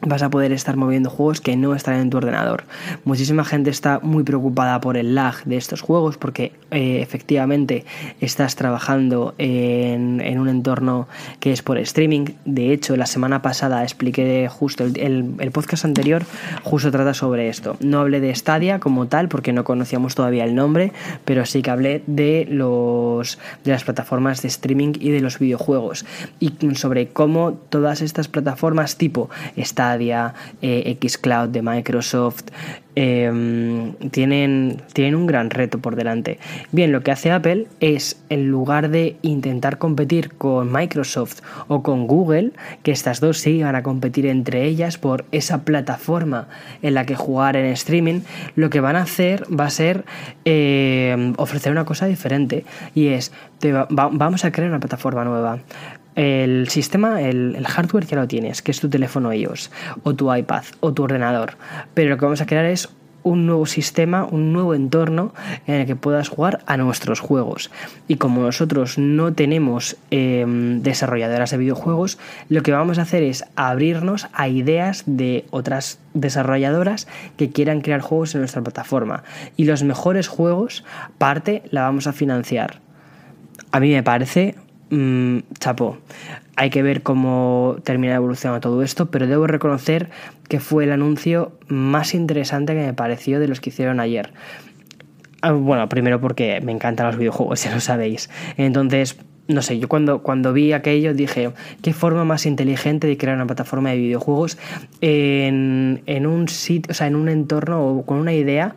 vas a poder estar moviendo juegos que no están en tu ordenador. Muchísima gente está muy preocupada por el lag de estos juegos porque eh, efectivamente estás trabajando en, un entorno que es por streaming. De hecho, la semana pasada expliqué justo el, podcast anterior, justo trata sobre esto. No hablé de Stadia como tal porque no conocíamos todavía el nombre, pero sí que hablé de de las plataformas de streaming y de los videojuegos y sobre cómo todas estas plataformas tipo Stadia eh, Xcloud de Microsoft, em, tienen, tienen un gran reto por delante. Bien, lo que hace Apple es, en lugar de intentar competir con Microsoft o con Google, que estas dos sí van a competir entre ellas por esa plataforma en la que jugar en streaming, lo que van a hacer va a ser em, ofrecer una cosa diferente y es, vamos a crear una plataforma nueva. El sistema, el, hardware ya lo tienes, que es tu teléfono iOS, o tu iPad, o tu ordenador. Pero lo que vamos a crear es un nuevo sistema, un nuevo entorno en el que puedas jugar a nuestros juegos. Y como nosotros no tenemos em, desarrolladoras de videojuegos, lo que vamos a hacer es abrirnos a ideas de otras desarrolladoras que quieran crear juegos en nuestra plataforma. Y los mejores juegos, parte, la vamos a financiar. A mí me parece mmm, chapo. Hay que ver cómo termina evolucionando todo esto, pero debo reconocer que fue el anuncio más interesante que me pareció de los que hicieron ayer. Ah, bueno, primero porque me encantan los videojuegos, (laughs) ya lo sabéis. Entonces, no sé, yo cuando, cuando vi aquello dije, qué forma más inteligente de crear una plataforma de videojuegos en un sitio, o sea, en un entorno o con una idea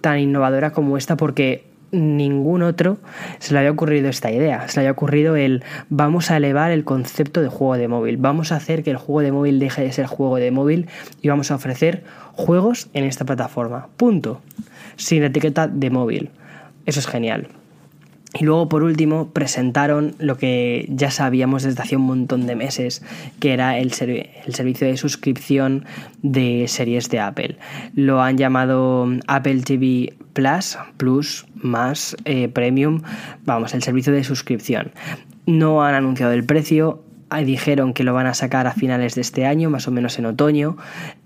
tan innovadora como esta, porque ningún otro se le había ocurrido esta idea. Se le había ocurrido el vamos a elevar el concepto de juego de móvil. Vamos a hacer que el juego de móvil deje de ser juego de móvil y vamos a ofrecer juegos en esta plataforma. Punto. Sin etiqueta de móvil. Eso es genial. Y luego, por último, presentaron lo que ya sabíamos desde hace un montón de meses, que era el, el, servicio de suscripción de series de Apple. Lo han llamado Apple TV Plus, Plus, más eh, Premium, vamos, el servicio de suscripción. No han anunciado el precio, dijeron que lo van a sacar a finales de este año, más o menos en otoño,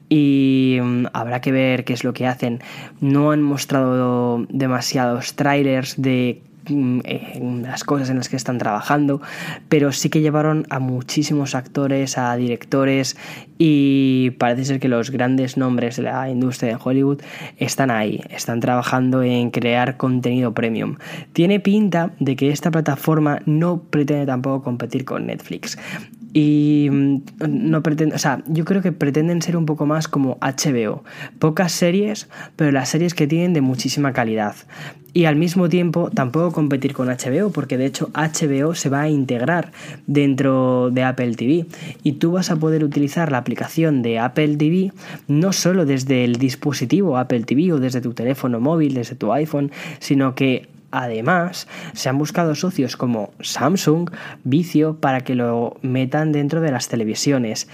y mm, habrá que ver qué es lo que hacen. No han mostrado demasiados trailers de en las cosas en las que están trabajando, pero sí que llevaron a muchísimos actores, a directores y parece ser que los grandes nombres de la industria de Hollywood están ahí, están trabajando en crear contenido premium. Tiene pinta de que esta plataforma no pretende tampoco competir con Netflix. Y mm, no pretende, o sea, yo creo que pretenden ser un poco más como HBO. Pocas series, pero las series que tienen de muchísima calidad. Y al mismo tiempo tampoco competir con HBO, porque de hecho HBO se va a integrar dentro de Apple TV. Y tú vas a poder utilizar la aplicación de Apple TV no solo desde el dispositivo Apple TV o desde tu teléfono móvil, desde tu iPhone, sino que Además, se han buscado socios como Samsung, Vicio, para que lo metan dentro de las televisiones.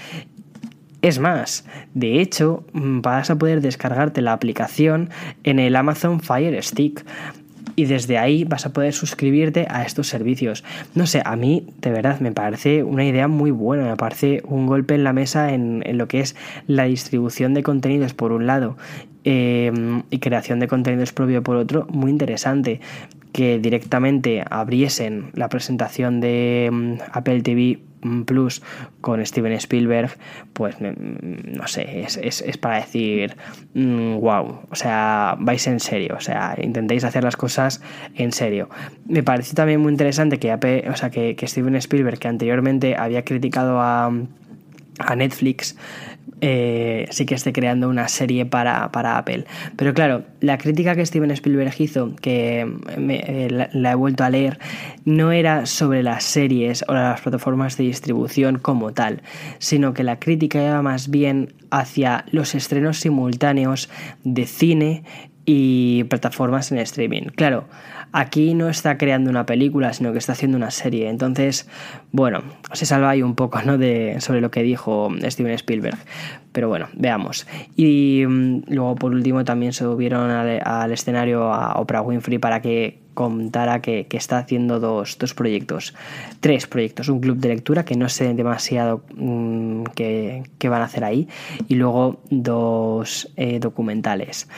Es más, de hecho, mm, vas a poder descargarte la aplicación en el Amazon Fire Stick y desde ahí vas a poder suscribirte a estos servicios. No sé, a mí de verdad me parece una idea muy buena, me parece un golpe en la mesa en, lo que es la distribución de contenidos por un lado em, y creación de contenidos propio por otro, muy interesante que directamente abriesen la presentación de em, Apple TV Plus con Steven Spielberg, pues mm, no sé, es, para decir, wow, mm, o sea, vais en serio, o sea, intentéis hacer las cosas en serio. Me parece también muy interesante que, o sea, que, que Steven Spielberg, que anteriormente había criticado a, a Netflix, eh, sí que esté creando una serie para, Apple. Pero claro, la crítica que Steven Spielberg hizo, que eh, la, he vuelto a leer, no era sobre las series o las plataformas de distribución como tal, sino que la crítica iba más bien hacia los estrenos simultáneos de cine y plataformas en streaming. Claro, Aquí no está creando una película, sino que está haciendo una serie. Entonces, bueno, se salva ahí un poco ¿no? de, sobre lo que dijo Steven Spielberg. Pero bueno, veamos. Y mm, luego, por último, también subieron al, escenario a Oprah Winfrey para que contara que, está haciendo dos, proyectos, tres proyectos, un club de lectura que no sé demasiado mm, qué van a hacer ahí y luego dos eh, documentales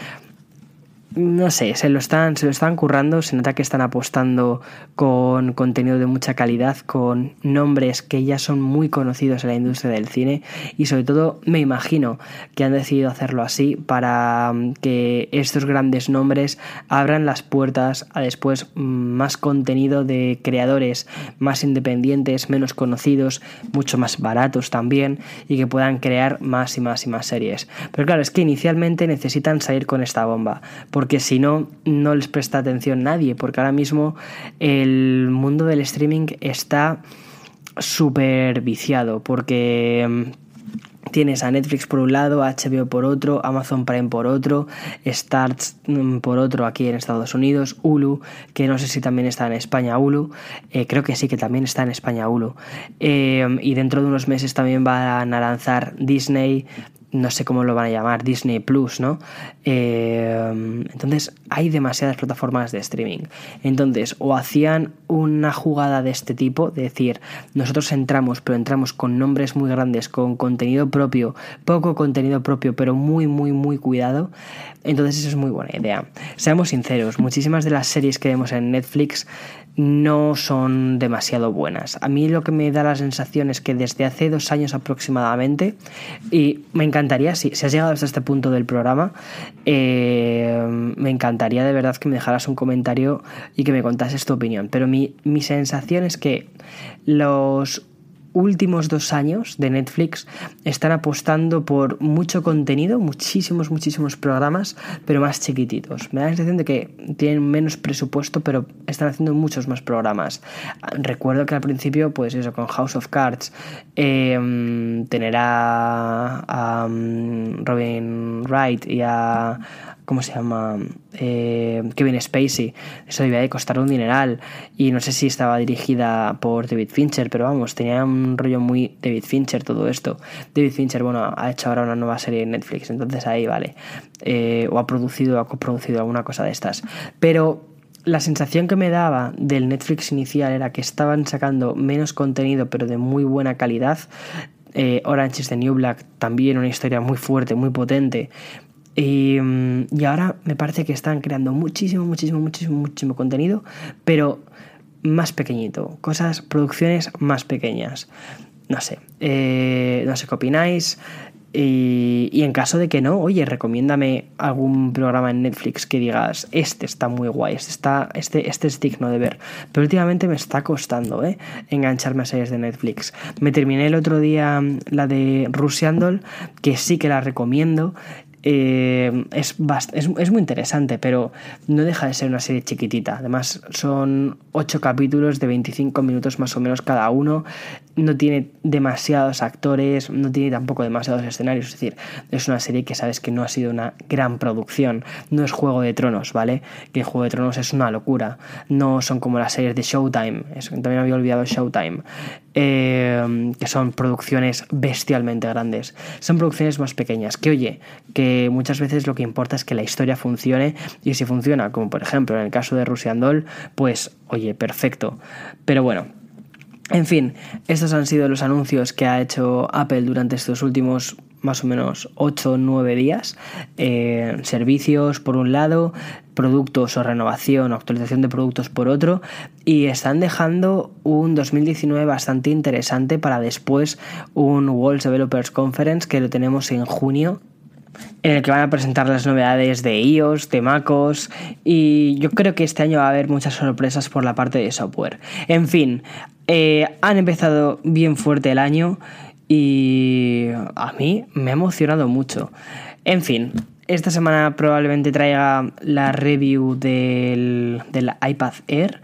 no sé, se lo están, se lo están currando, se nota que están apostando con contenido de mucha calidad, con nombres que ya son muy conocidos en la industria del cine y sobre todo me imagino que han decidido hacerlo así para mm, que estos grandes nombres abran las puertas a después mm, más contenido de creadores más independientes, menos conocidos, mucho más baratos también y que puedan crear más y más y más series. Pero claro, es que inicialmente necesitan salir con esta bomba si no, no les presta atención nadie, porque ahora mismo el mundo del streaming está súper viciado, porque mm, tienes a Netflix por un lado, HBO por otro, Amazon Prime por otro, Starts mm, por otro aquí en Estados Unidos, Hulu, que no sé si también está en España Hulu, eh, creo que sí que también está en España Hulu, eh, y dentro de unos meses también van a lanzar Disney, no sé cómo lo van a llamar, Disney Plus, ¿no? Eh, entonces hay demasiadas plataformas de streaming. Entonces, o hacían una jugada de este tipo, de decir, nosotros entramos, pero entramos con nombres muy grandes, con contenido propio, poco contenido propio, pero muy, muy, muy cuidado. Entonces, eso es muy buena idea. Seamos sinceros, muchísimas de las series que vemos en Netflix no son demasiado buenas. A mí lo que me da la sensación es que desde hace dos años aproximadamente, y me encantaría, si, si has llegado hasta este punto del programa, eh, me encantaría de verdad que me dejaras un comentario y que me contases tu opinión. Pero mi, mi sensación es que los últimos dos años de Netflix están apostando por mucho contenido, muchísimos, muchísimos programas, pero más chiquititos. Me da la sensación de que tienen menos presupuesto, pero están haciendo muchos más programas. Recuerdo que al principio, pues eso, con House of Cards, eh, tener a, mm, Robin Wright y a ¿cómo se llama? Eh, Kevin Spacey. Eso debía de costar un dineral. Y no sé si estaba dirigida por David Fincher, pero vamos, tenía un rollo muy David Fincher todo esto. David Fincher, bueno, ha hecho ahora una nueva serie en Netflix, entonces ahí vale. Eh, o ha producido o ha coproducido alguna cosa de estas. Pero la sensación que me daba del Netflix inicial era que estaban sacando menos contenido, pero de muy buena calidad. Eh, Orange is the New Black, también una historia muy fuerte, muy potente, Y, mm, y ahora me parece que están creando muchísimo, muchísimo, muchísimo, muchísimo contenido, pero más pequeñito, cosas, producciones más pequeñas. No sé, eh, no sé qué opináis. Y, en caso de que no, oye, recomiéndame algún programa en Netflix que digas, este está muy guay, este, está, este, este es digno de ver. Pero últimamente me está costando, ¿eh? Engancharme a series de Netflix. Me terminé el otro día la de Rusiandol, que sí que la recomiendo. Eh, es, es, es, muy interesante, pero no deja de ser una serie chiquitita. Además, son 8 capítulos de 25 minutos más o menos cada uno. No tiene demasiados actores, no tiene tampoco demasiados escenarios. Es decir, es una serie que sabes que no ha sido una gran producción. No es Juego de Tronos, ¿vale? Que Juego de Tronos es una locura. No son como las series de Showtime. Eso, también había olvidado Showtime. Eh, que son producciones bestialmente grandes. Son producciones más pequeñas. Que oye, que muchas veces lo que importa es que la historia funcione y si funciona, como por ejemplo en el caso de Russian Doll, pues oye, perfecto. Pero bueno. En fin, estos han sido los anuncios que ha hecho Apple durante estos últimos más o menos 8 o 9 días. Eh, servicios por un lado, productos o renovación o actualización de productos por otro. Y están dejando un 2019 bastante interesante para después un World Developers Conference que lo tenemos en junio en el que van a presentar las novedades de iOS, de MacOS y yo creo que este año va a haber muchas sorpresas por la parte de software. En fin, eh, han empezado bien fuerte el año y a mí me ha emocionado mucho. En fin, esta semana probablemente traiga la review del, del iPad Air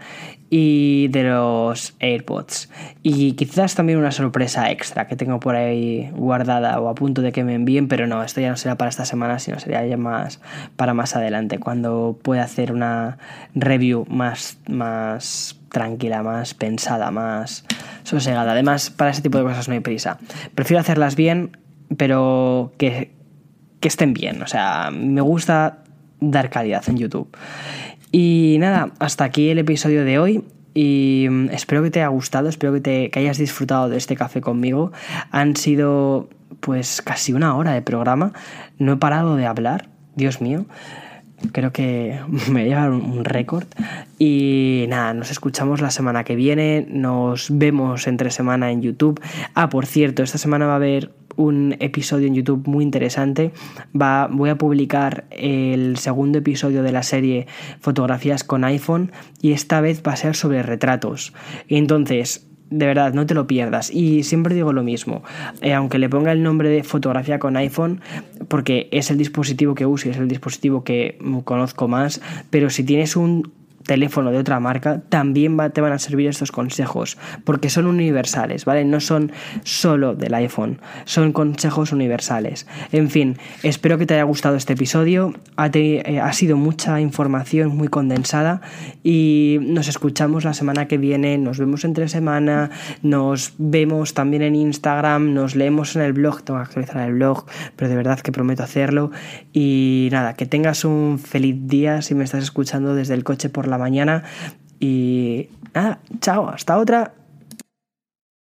y de los AirPods. Y quizás también una sorpresa extra que tengo por ahí guardada o a punto de que me envíen, pero no, esto ya no será para esta semana, sino sería ya más para más adelante, cuando pueda hacer una review más, más tranquila, más pensada, más sosegada. Además, para ese tipo de cosas no hay prisa. Prefiero hacerlas bien, pero que, que estén bien. O sea, me gusta dar calidad en YouTube. Y nada, hasta aquí el episodio de hoy. Y mm, espero que te haya gustado, espero que, te, que hayas disfrutado de este café conmigo. Han sido pues casi una hora de programa. No he parado de hablar, Dios mío. Creo que (laughs) me voy a llevar un récord. Y nada, nos escuchamos la semana que viene. Nos vemos entre semana en YouTube. Ah, por cierto, esta semana va a haber un episodio en YouTube muy interesante. Va, voy a publicar el segundo episodio de la serie Fotografías con iPhone y esta vez va a ser sobre retratos. Entonces, de verdad, no te lo pierdas. Y siempre digo lo mismo, eh, aunque le ponga el nombre de fotografía con iPhone, porque es el dispositivo que uso y es el dispositivo que conozco más, pero si tienes un teléfono de otra marca, también te van a servir estos consejos, porque son universales, ¿vale? No son solo del iPhone, son consejos universales. En fin, espero que te haya gustado este episodio, ha, eh, ha sido mucha información muy condensada y nos escuchamos la semana que viene, nos vemos entre semana, nos vemos también en Instagram, nos leemos en el blog, tengo que actualizar el blog, pero de verdad que prometo hacerlo y nada, que tengas un feliz día si me estás escuchando desde el coche por la mañana. Y nada, chao, hasta otra.